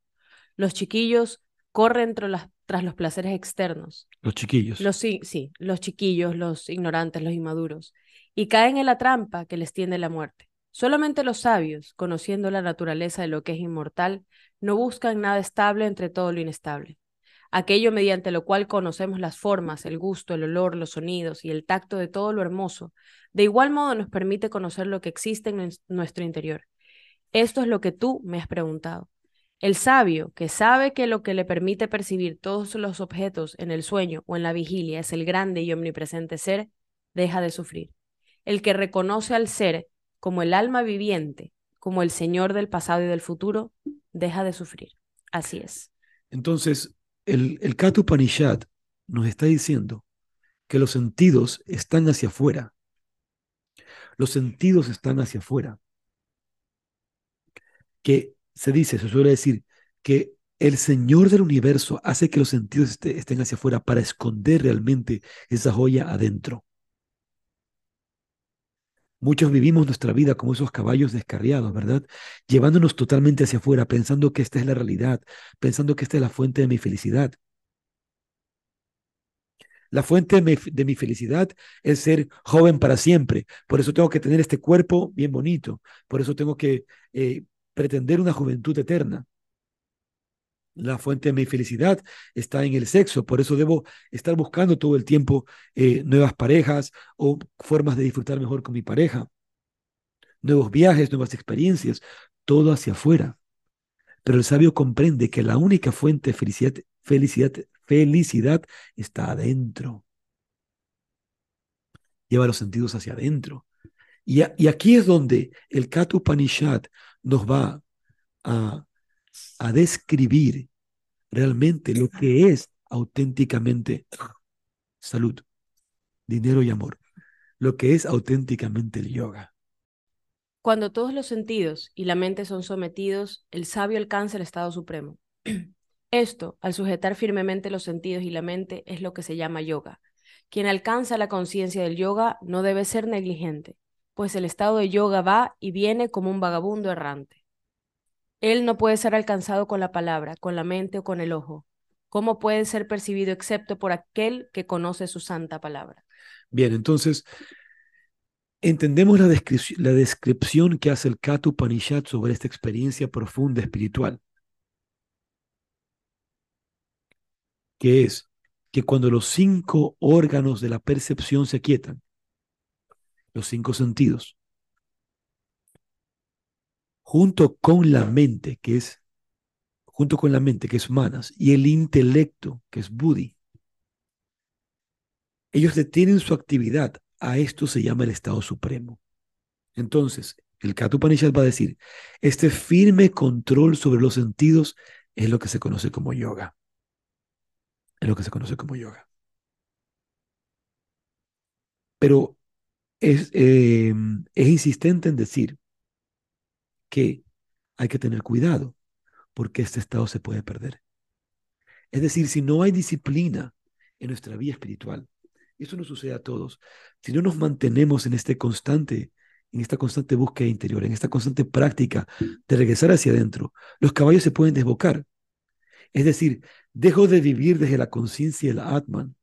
[SPEAKER 3] Los chiquillos corren tras los placeres externos.
[SPEAKER 2] Los chiquillos.
[SPEAKER 3] Los, sí, sí, los chiquillos, los ignorantes, los inmaduros, y caen en la trampa que les tiende la muerte. Solamente los sabios, conociendo la naturaleza de lo que es inmortal, no buscan nada estable entre todo lo inestable. Aquello mediante lo cual conocemos las formas, el gusto, el olor, los sonidos y el tacto de todo lo hermoso, de igual modo nos permite conocer lo que existe en nuestro interior. Esto es lo que tú me has preguntado. El sabio, que sabe que lo que le permite percibir todos los objetos en el sueño o en la vigilia es el grande y omnipresente ser, deja de sufrir. El que reconoce al ser como el alma viviente, como el Señor del pasado y del futuro, deja de sufrir. Así es.
[SPEAKER 2] Entonces, el, el nos está diciendo que los sentidos están hacia afuera. Los sentidos están hacia afuera. Que se dice, se suele decir, que el Señor del universo hace que los sentidos estén hacia afuera para esconder realmente esa joya adentro. Muchos vivimos nuestra vida como esos caballos descarriados, ¿verdad? Llevándonos totalmente hacia afuera, pensando que esta es la realidad, pensando que esta es la fuente de mi felicidad. La fuente de mi, felicidad es ser joven para siempre. Por eso tengo que tener este cuerpo bien bonito. Por eso tengo que eh, pretender una juventud eterna. La fuente de mi felicidad está en el sexo, por eso debo estar buscando todo el tiempo eh, nuevas parejas o formas de disfrutar mejor con mi pareja, nuevos viajes, nuevas experiencias, todo hacia afuera. Pero el sabio comprende que la única fuente de felicidad, felicidad, felicidad está adentro. Lleva los sentidos hacia adentro. Y, y aquí es donde el Katu Panishad nos va a a describir realmente lo que es auténticamente salud, dinero y amor, lo que es auténticamente el yoga.
[SPEAKER 3] Cuando todos los sentidos y la mente son sometidos, el sabio alcanza el estado supremo. Esto, al sujetar firmemente los sentidos y la mente, es lo que se llama yoga. Quien alcanza la conciencia del yoga no debe ser negligente, pues el estado de yoga va y viene como un vagabundo errante. Él no puede ser alcanzado con la palabra, con la mente o con el ojo. ¿Cómo puede ser percibido excepto por aquel que conoce su santa palabra?
[SPEAKER 2] Bien, entonces, entendemos la, descripción que hace el Katu Panishad sobre esta experiencia profunda espiritual, que es que cuando los cinco órganos de la percepción se quietan, los cinco sentidos, junto con la mente, que es junto con la mente, que es manas, y el intelecto, que es buddhi. Ellos detienen su actividad. A esto se llama el estado supremo. Entonces, el Katupanishad va a decir, este firme control sobre los sentidos es lo que se conoce como yoga. Es lo que se conoce como yoga. Pero es, eh, es insistente en decir que hay que tener cuidado porque este estado se puede perder. Es decir, si no hay disciplina en nuestra vida espiritual, eso nos sucede a todos, si no nos mantenemos en este constante en esta constante búsqueda interior, en esta constante práctica de regresar hacia adentro, los caballos se pueden desbocar. Es decir, dejo de vivir desde la conciencia del Atman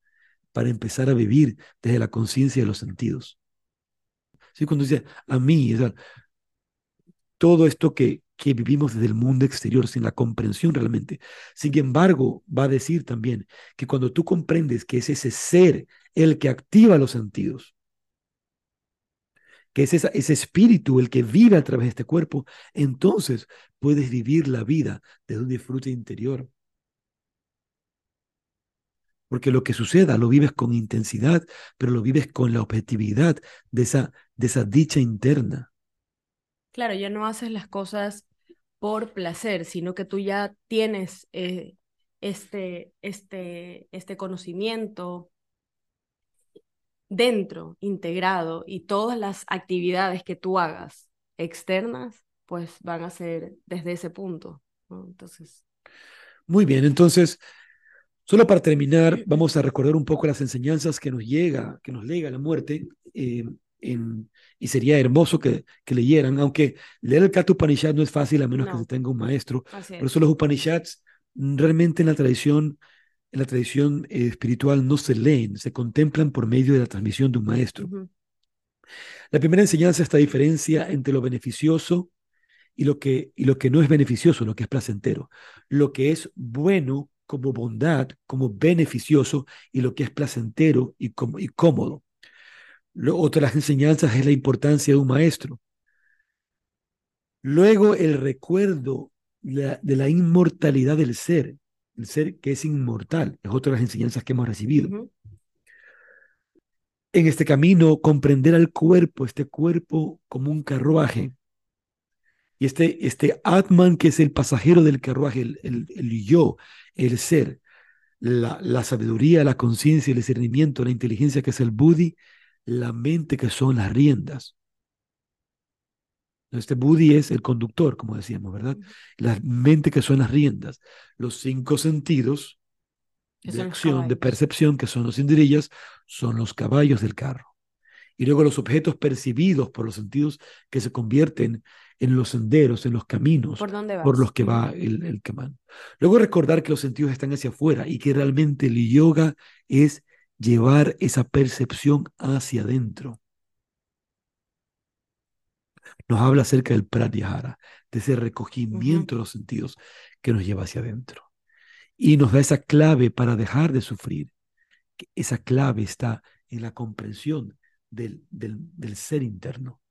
[SPEAKER 2] para empezar a vivir desde la conciencia de los sentidos. ¿Sí? Cuando dice a mí, todo esto que, que vivimos desde el mundo exterior sin la comprensión realmente. Sin embargo, va a decir también que cuando tú comprendes que es ese ser el que activa los sentidos, que es ese espíritu el que vive a través de este cuerpo, entonces puedes vivir la vida desde un disfrute interior. Porque lo que suceda lo vives con intensidad, pero lo vives con la objetividad de esa, de esa dicha interna.
[SPEAKER 3] Claro, ya no haces las cosas por placer, sino que tú ya tienes eh, este, este, este conocimiento dentro, integrado, y todas las actividades que tú hagas externas, pues van a ser desde ese punto. Entonces.
[SPEAKER 2] Muy bien, entonces, solo para terminar, vamos a recordar un poco las enseñanzas que nos llega, que nos lega la muerte. Eh, y sería hermoso que, que, leyeran, aunque leer el Kata Upanishad no es fácil a menos que se tenga un maestro. Por eso los Upanishads mm, realmente en la tradición, en la tradición eh, espiritual no se leen, se contemplan por medio de la transmisión de un maestro. La primera enseñanza es esta diferencia entre lo beneficioso y lo, que, y lo que no es beneficioso, lo que es placentero. Lo que es bueno como bondad, como beneficioso, y lo que es placentero y, y cómodo otra de las enseñanzas es la importancia de un maestro. Luego el recuerdo de la, inmortalidad del ser, el ser que es inmortal, es otra de las enseñanzas que hemos recibido. En este camino, comprender al cuerpo, este cuerpo como un carruaje, y este, este Atman, que es el pasajero del carruaje, el, el, yo, el ser, la, la sabiduría, la conciencia, el discernimiento, la inteligencia, que es el Buddhi, la mente que son las riendas. Este Buddhi es el conductor, como decíamos, ¿verdad? La mente que son las riendas. Los cinco sentidos de acción, de percepción, que son los indirillas, son los caballos del carro. Y luego los objetos percibidos por los sentidos que se convierten en los senderos, en los caminos
[SPEAKER 3] por,
[SPEAKER 2] los que va el, el camán. Luego recordar que los sentidos están hacia afuera y que realmente el yoga es llevar esa percepción hacia adentro. Nos habla acerca del pratyahara, de ese recogimiento de los sentidos que nos lleva hacia adentro. Y nos da esa clave para dejar de sufrir. Esa clave está en la comprensión del, del, del ser interno,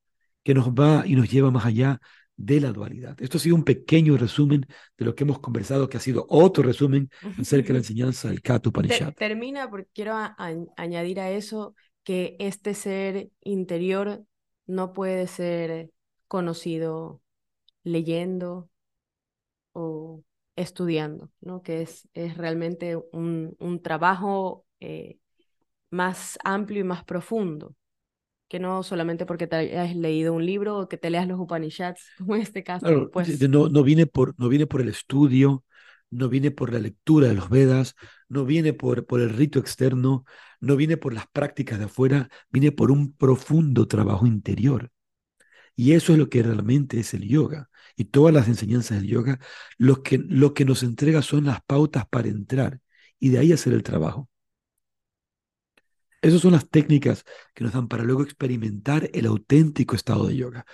[SPEAKER 2] que nos va y nos lleva más allá de la dualidad. Esto ha sido un pequeño resumen de lo que hemos conversado, que ha sido otro resumen acerca de la enseñanza del Kata Upanishad.
[SPEAKER 3] termina porque quiero añadir a eso que este ser interior no puede ser conocido leyendo o estudiando, ¿no? que es, es realmente un, un trabajo eh, más amplio y más profundo que no solamente porque te hayas leído un libro o que te leas los Upanishads, como en este caso. pues...
[SPEAKER 2] no, no, viene por, no viene por el estudio, no viene por la lectura de los Vedas, no viene por, por el rito externo, no viene por las prácticas de afuera, viene por un profundo trabajo interior. Y eso es lo que realmente es el yoga. Y todas las enseñanzas del yoga, lo que, lo que nos entrega son las pautas para entrar y de ahí hacer el trabajo. Esas son las técnicas que nos dan para luego experimentar el auténtico estado de yoga.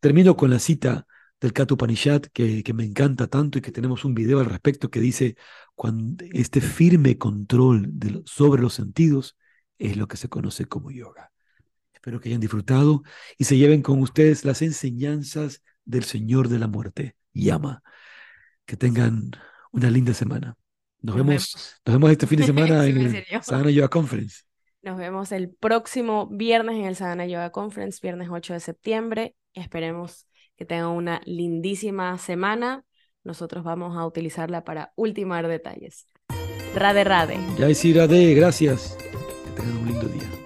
[SPEAKER 2] Termino con la cita del Kata Upanishad que, que me encanta tanto y que tenemos un video al respecto que dice, cuando este firme control sobre los sentidos es lo que se conoce como yoga. Espero que hayan disfrutado y se lleven con ustedes las enseñanzas del Señor de la Muerte, Yama. Que tengan una linda semana. Nos, vemos, nos vemos este fin de semana en el Sadhana Yoga Conference.
[SPEAKER 3] Nos vemos el próximo viernes en el Sadhana Yoga Conference, viernes 8 de septiembre. Esperemos que tengan una lindísima semana. Nosotros vamos a utilizarla para ultimar detalles. Rade Rade.
[SPEAKER 2] Ya decir Rade, gracias. Que tengan un lindo día.